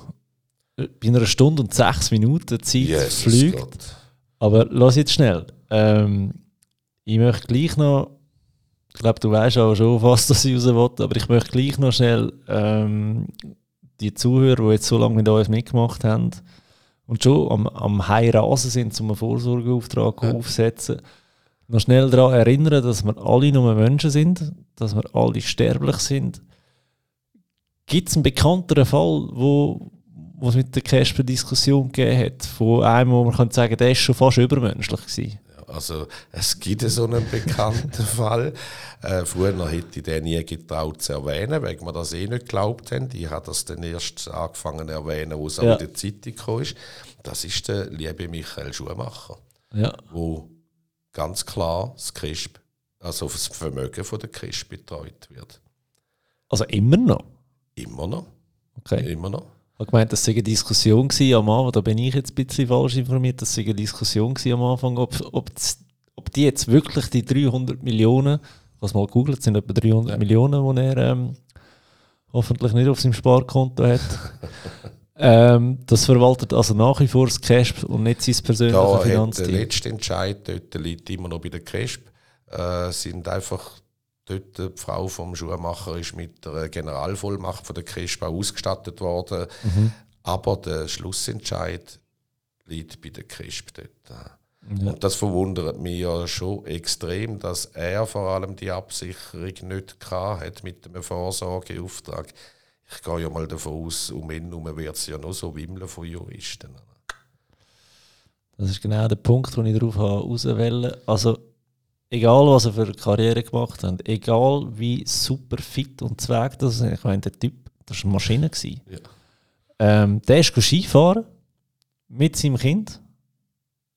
bei einer Stunde und sechs Minuten Zeit yes, fliegt. Gott. Aber lass jetzt schnell. Ähm, ich möchte gleich noch, ich glaube, du weißt auch schon, was das ich raus will, aber ich möchte gleich noch schnell ähm, die Zuhörer, die jetzt so lange mit uns mitgemacht haben und schon am, am High Rasen sind, um einen Vorsorgeauftrag ja. aufzusetzen, noch schnell daran erinnern, dass wir alle nur Menschen sind, dass wir alle sterblich sind. Gibt es einen bekannteren Fall, wo, was mit der Casper Diskussion gegeben hat, von einem, wo man kann sagen, der ist schon fast übermenschlich gewesen. Also es gibt so einen bekannten Fall. Äh, früher hätte ich den nie getraut zu erwähnen, weil wir das eh nicht geglaubt haben. Ich habe das dann erst angefangen zu erwähnen, wo es ja. auch in der Zeitung kam. Das ist der liebe Michael Schumacher, ja. wo ganz klar das CRISP, also das Vermögen von der CRISP betreut wird. Also immer noch? Immer noch. Okay. Immer noch. Ich habe gemeint, das sei eine Diskussion am Anfang, da bin ich jetzt ein bisschen falsch informiert, das sei eine Diskussion am Anfang, ob, ob, ob die jetzt wirklich die 300 Millionen, was mal googelt, sind etwa 300 ja. Millionen, die er ähm, hoffentlich nicht auf seinem Sparkonto hat. ähm, das verwaltet also nach wie vor das CASP und nicht sein persönliches Finanzteam. Der letzte Entscheid dort liegt immer noch bei der CASP. Äh, sind einfach Dort die Frau vom Schuhmacher ist mit der Generalvollmacht von der KESPA ausgestattet worden. Mhm. Aber der Schlussentscheid liegt bei der KESP dort. Ja. Und das verwundert mich ja schon extrem, dass er vor allem die Absicherung nicht hat mit dem Vorsorgeauftrag. Ich gehe ja mal davon aus, um ihn herum wird es ja noch so wimmeln von Juristen. Das ist genau der Punkt, den ich darauf auswählen Also egal was er für eine Karriere gemacht hat, egal wie super fit und zweig das ist, ich meine, der Typ, das war eine Maschine. Ja. Ähm, der ist Skifahren mit seinem Kind.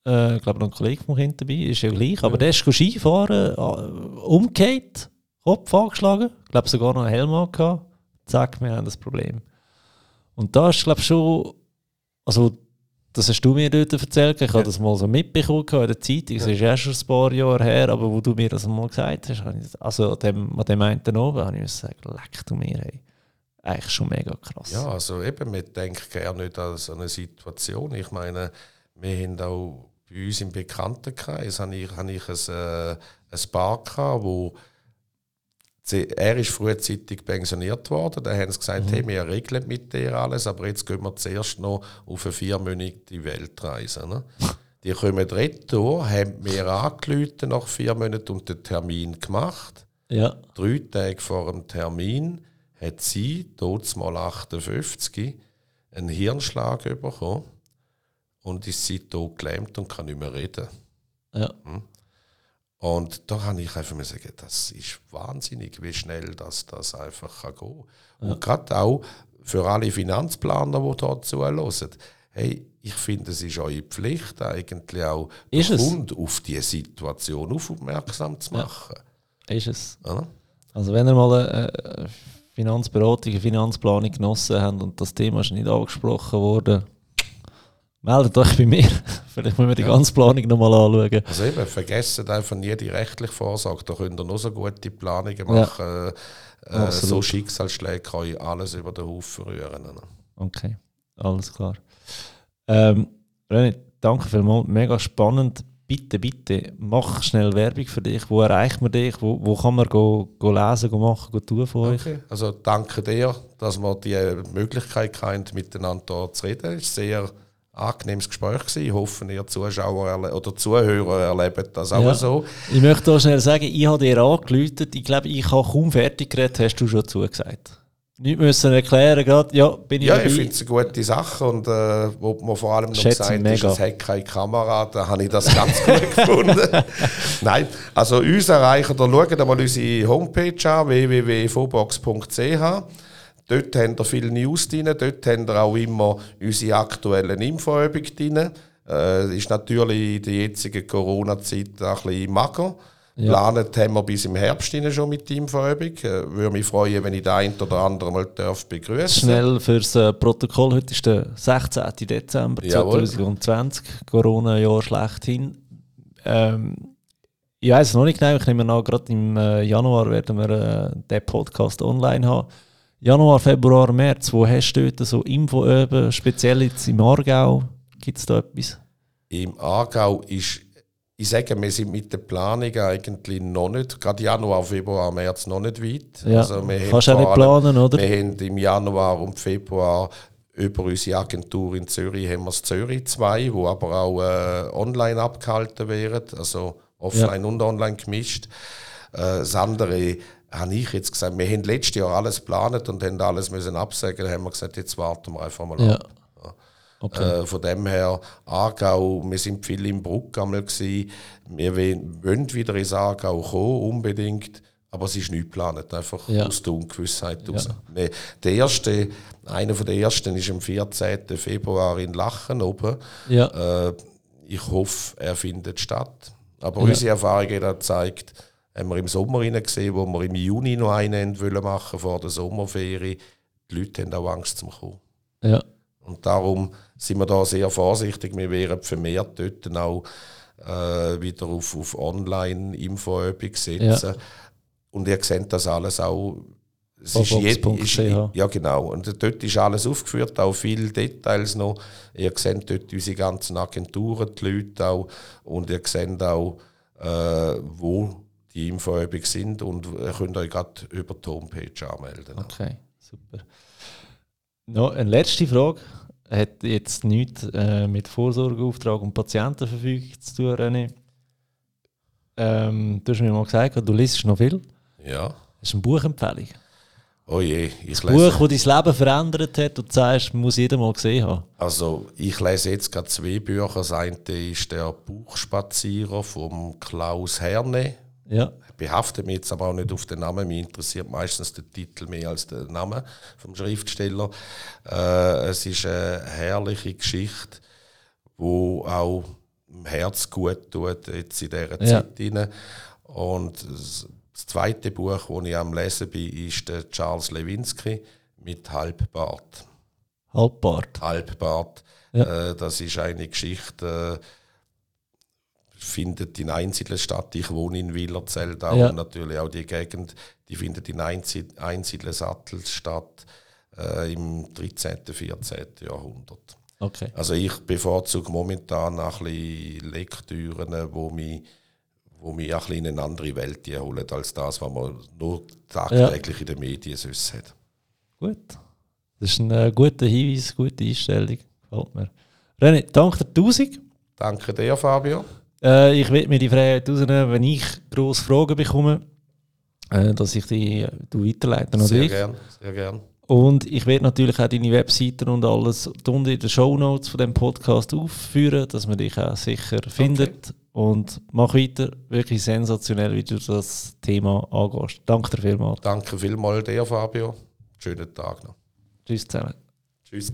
Äh, ich glaube, noch ein Kollege vom Kind dabei, ist ja gleich. Aber ja. der ist Skifahren, äh, umgekehrt, Kopf angeschlagen, ich glaube sogar noch einen Helm gehabt. Zack, wir haben das Problem. Und da ist, glaube ich, schon, also das hast du mir dort erzählt. Ich habe das mal so mitbekommen in der Zeitung. Das ist erst schon ein paar Jahre her, aber wo du mir das mal gesagt hast, also an dem, an dem einen oben, habe ich gesagt, leck du mir, hey. Eigentlich schon mega krass. Ja, also eben, wir denken gerne nicht an so eine Situation. Ich meine, wir haben auch bei uns im Bekanntenkreis habe ich, habe ich ein, äh, ein Paar gehabt, wo er ist frühzeitig pensioniert worden. Da haben sie gesagt, mhm. hey, wir regeln mit dir alles, aber jetzt gehen wir zuerst noch auf eine viermonate Weltreise. Ne? Die kommen retour, haben mir angerufen nach vier Monaten und den Termin gemacht. Ja. Drei Tage vor dem Termin hat sie, dort mal 58, einen Hirnschlag bekommen und ist seitdem gelähmt und kann nicht mehr reden. Ja. Hm? Und da habe ich einfach mir sagen, das ist wahnsinnig, wie schnell das, das einfach kann gehen kann. Ja. Und gerade auch für alle Finanzplaner, die hier zuhören, hey, ich finde, es ist eure Pflicht, eigentlich auch ist den Kunden auf diese Situation aufmerksam zu machen. Ja. Ist es. Ja? Also wenn ihr mal eine Finanzberatung, eine Finanzplanung genossen habt und das Thema ist nicht angesprochen worden, meldet euch bei mir. Vielleicht müssen wir die ja. ganze Planung nochmal anschauen. Also eben, vergessen einfach nie die rechtliche Vorsorge. Da könnt ihr noch so gute Planungen machen. Ja. Äh, äh so Schicksalsschläge kann ich alles über den Haufen rühren. Okay, alles klar. Ähm, René, danke vielmals. Mega spannend. Bitte, bitte, mach schnell Werbung für dich. Wo erreicht man dich? Wo, wo kann man go, go lesen, go machen, go tun von okay. euch? Also danke dir, dass wir die Möglichkeit haben, miteinander zu reden. Ist sehr angenehmes Gespräch gewesen. Ich hoffe, ihr Zuschauer oder Zuhörer erleben das auch ja. so. Ich möchte auch schnell sagen, ich habe dir angeläutet. Ich glaube, ich habe kaum fertig geredet, hast du schon zugesagt. Nicht müssen erklären, gerade, ja, bin ich Ja, dabei. ich finde es eine gute Sache und äh, wo man vor allem noch Schätze gesagt ist, es hat keine Kamera, da habe ich das ganz gut gefunden. Nein, also uns erreichen, da schaut mal unsere Homepage an, www.fobox.ch Dort haben wir viele News drin, dort haben wir auch immer unsere aktuellen Infoübungen drin. Äh, ist natürlich in der jetzigen Corona-Zeit ein bisschen mager. Ja. Planet haben wir bis im Herbst schon mit der Infoübung. Äh, würde mich freuen, wenn ich den einen oder anderen mal darf begrüßen Schnell fürs äh, Protokoll. Heute ist der 16. Dezember Jawohl. 2020. Corona-Jahr schlechthin. Ähm, ich weiß es noch nicht genau. Ich nehme an, gerade im äh, Januar werden wir äh, den Podcast online haben. Januar, Februar, März, wo hast du dort so Info über, speziell jetzt im Aargau? Gibt es da etwas? Im Aargau ist, ich sage, wir sind mit der Planung eigentlich noch nicht, gerade Januar, Februar, März noch nicht weit. Ja, also wir kannst du auch nicht planen, oder? Wir haben im Januar und Februar über unsere Agentur in Zürich haben wir das Zürich 2, wo aber auch äh, online abgehalten wird, also offline ja. und online gemischt. Äh, das andere habe ich jetzt gesagt, wir haben letztes Jahr alles geplant und haben alles müssen absagen. Dann haben wir gesagt, jetzt warten wir einfach mal ja. ab. Okay. Äh, von dem her, Aargau, wir sind viel im Bruck einmal gewesen. Wir wollen wieder ins Aargau kommen, unbedingt. Aber es ist nicht geplant, einfach ja. aus der Ungewissheit ja. Der erste, einer der ersten ist am 14. Februar in Lachen oben. Ja. Äh, ich hoffe, er findet statt. Aber unsere Erfahrung hat gezeigt, haben wir im Sommer gesehen, wo wir im Juni noch einen wollen machen vor der Sommerferie. Die Leute haben auch Angst zum Kommen. Ja. Und darum sind wir da sehr vorsichtig. Wir wären vermehrt dort auch äh, wieder auf, auf Online-Infoübung setzen. Ja. Und ihr seht das alles auch. Es ist, jed, ist, ja, genau. Und dort ist alles aufgeführt, auch viele Details noch. Ihr seht dort unsere ganzen Agenturen, die Leute auch. Und ihr seht auch, äh, wo die Infoübung sind und ihr könnt euch gerade über die Homepage anmelden. Okay, super. Noch eine letzte Frage. Hat jetzt nichts äh, mit Vorsorgeauftrag und Patientenverfügung zu tun, René. Ähm, du hast mir mal gesagt, du liest noch viel. Ja. Das ist eine Buchempfehlung. Oh je, ich ein lese. Buch, das dein Leben verändert hat und du sagst, muss jeder mal gesehen haben. Also, ich lese jetzt gerade zwei Bücher. Das eine ist der Buchspazierer von Klaus Herne ja. Ich behafte mich jetzt aber auch nicht auf den Namen. Mich interessiert meistens der Titel mehr als der Name vom Schriftsteller. Äh, es ist eine herrliche Geschichte, wo auch im Herz gut tut jetzt in dieser ja. Zeit rein. Und das zweite Buch, das ich am Lesen bin, ist der Charles Lewinsky mit Halbbart. Halbbart. Halbbart. Ja. Äh, das ist eine Geschichte, äh, findet in Einsiedeln statt. Ich wohne in Willerzell auch Ja. und natürlich auch die Gegend, die findet in Einsied- Einsiedeln-Sattel statt äh, im 13., 14. Jahrhundert. Okay. Also ich bevorzuge momentan ein bisschen Lektüren, wo mich, wo mich ein in eine andere Welt holen, als das, was man nur tagtäglich in den Medien sonst hat. Gut. Das ist ein äh, guter Hinweis, gute Einstellung. Gefällt mir. René, danke dir tausend. Danke dir, Fabio. Äh, ich werde mir die Freiheit rausnehmen, wenn ich grosse Fragen bekomme, äh, dass ich die du weiterleite Sehr dich. gern, sehr gern. Und ich werde natürlich auch deine Webseiten und alles unten in den Shownotes von dem Podcast aufführen, dass man dich auch sicher findet. Und mach weiter. Wirklich sensationell, wie du das Thema angehst. Danke dir vielmals. Danke vielmals dir, Fabio. Schönen Tag noch. Tschüss zusammen. Tschüss.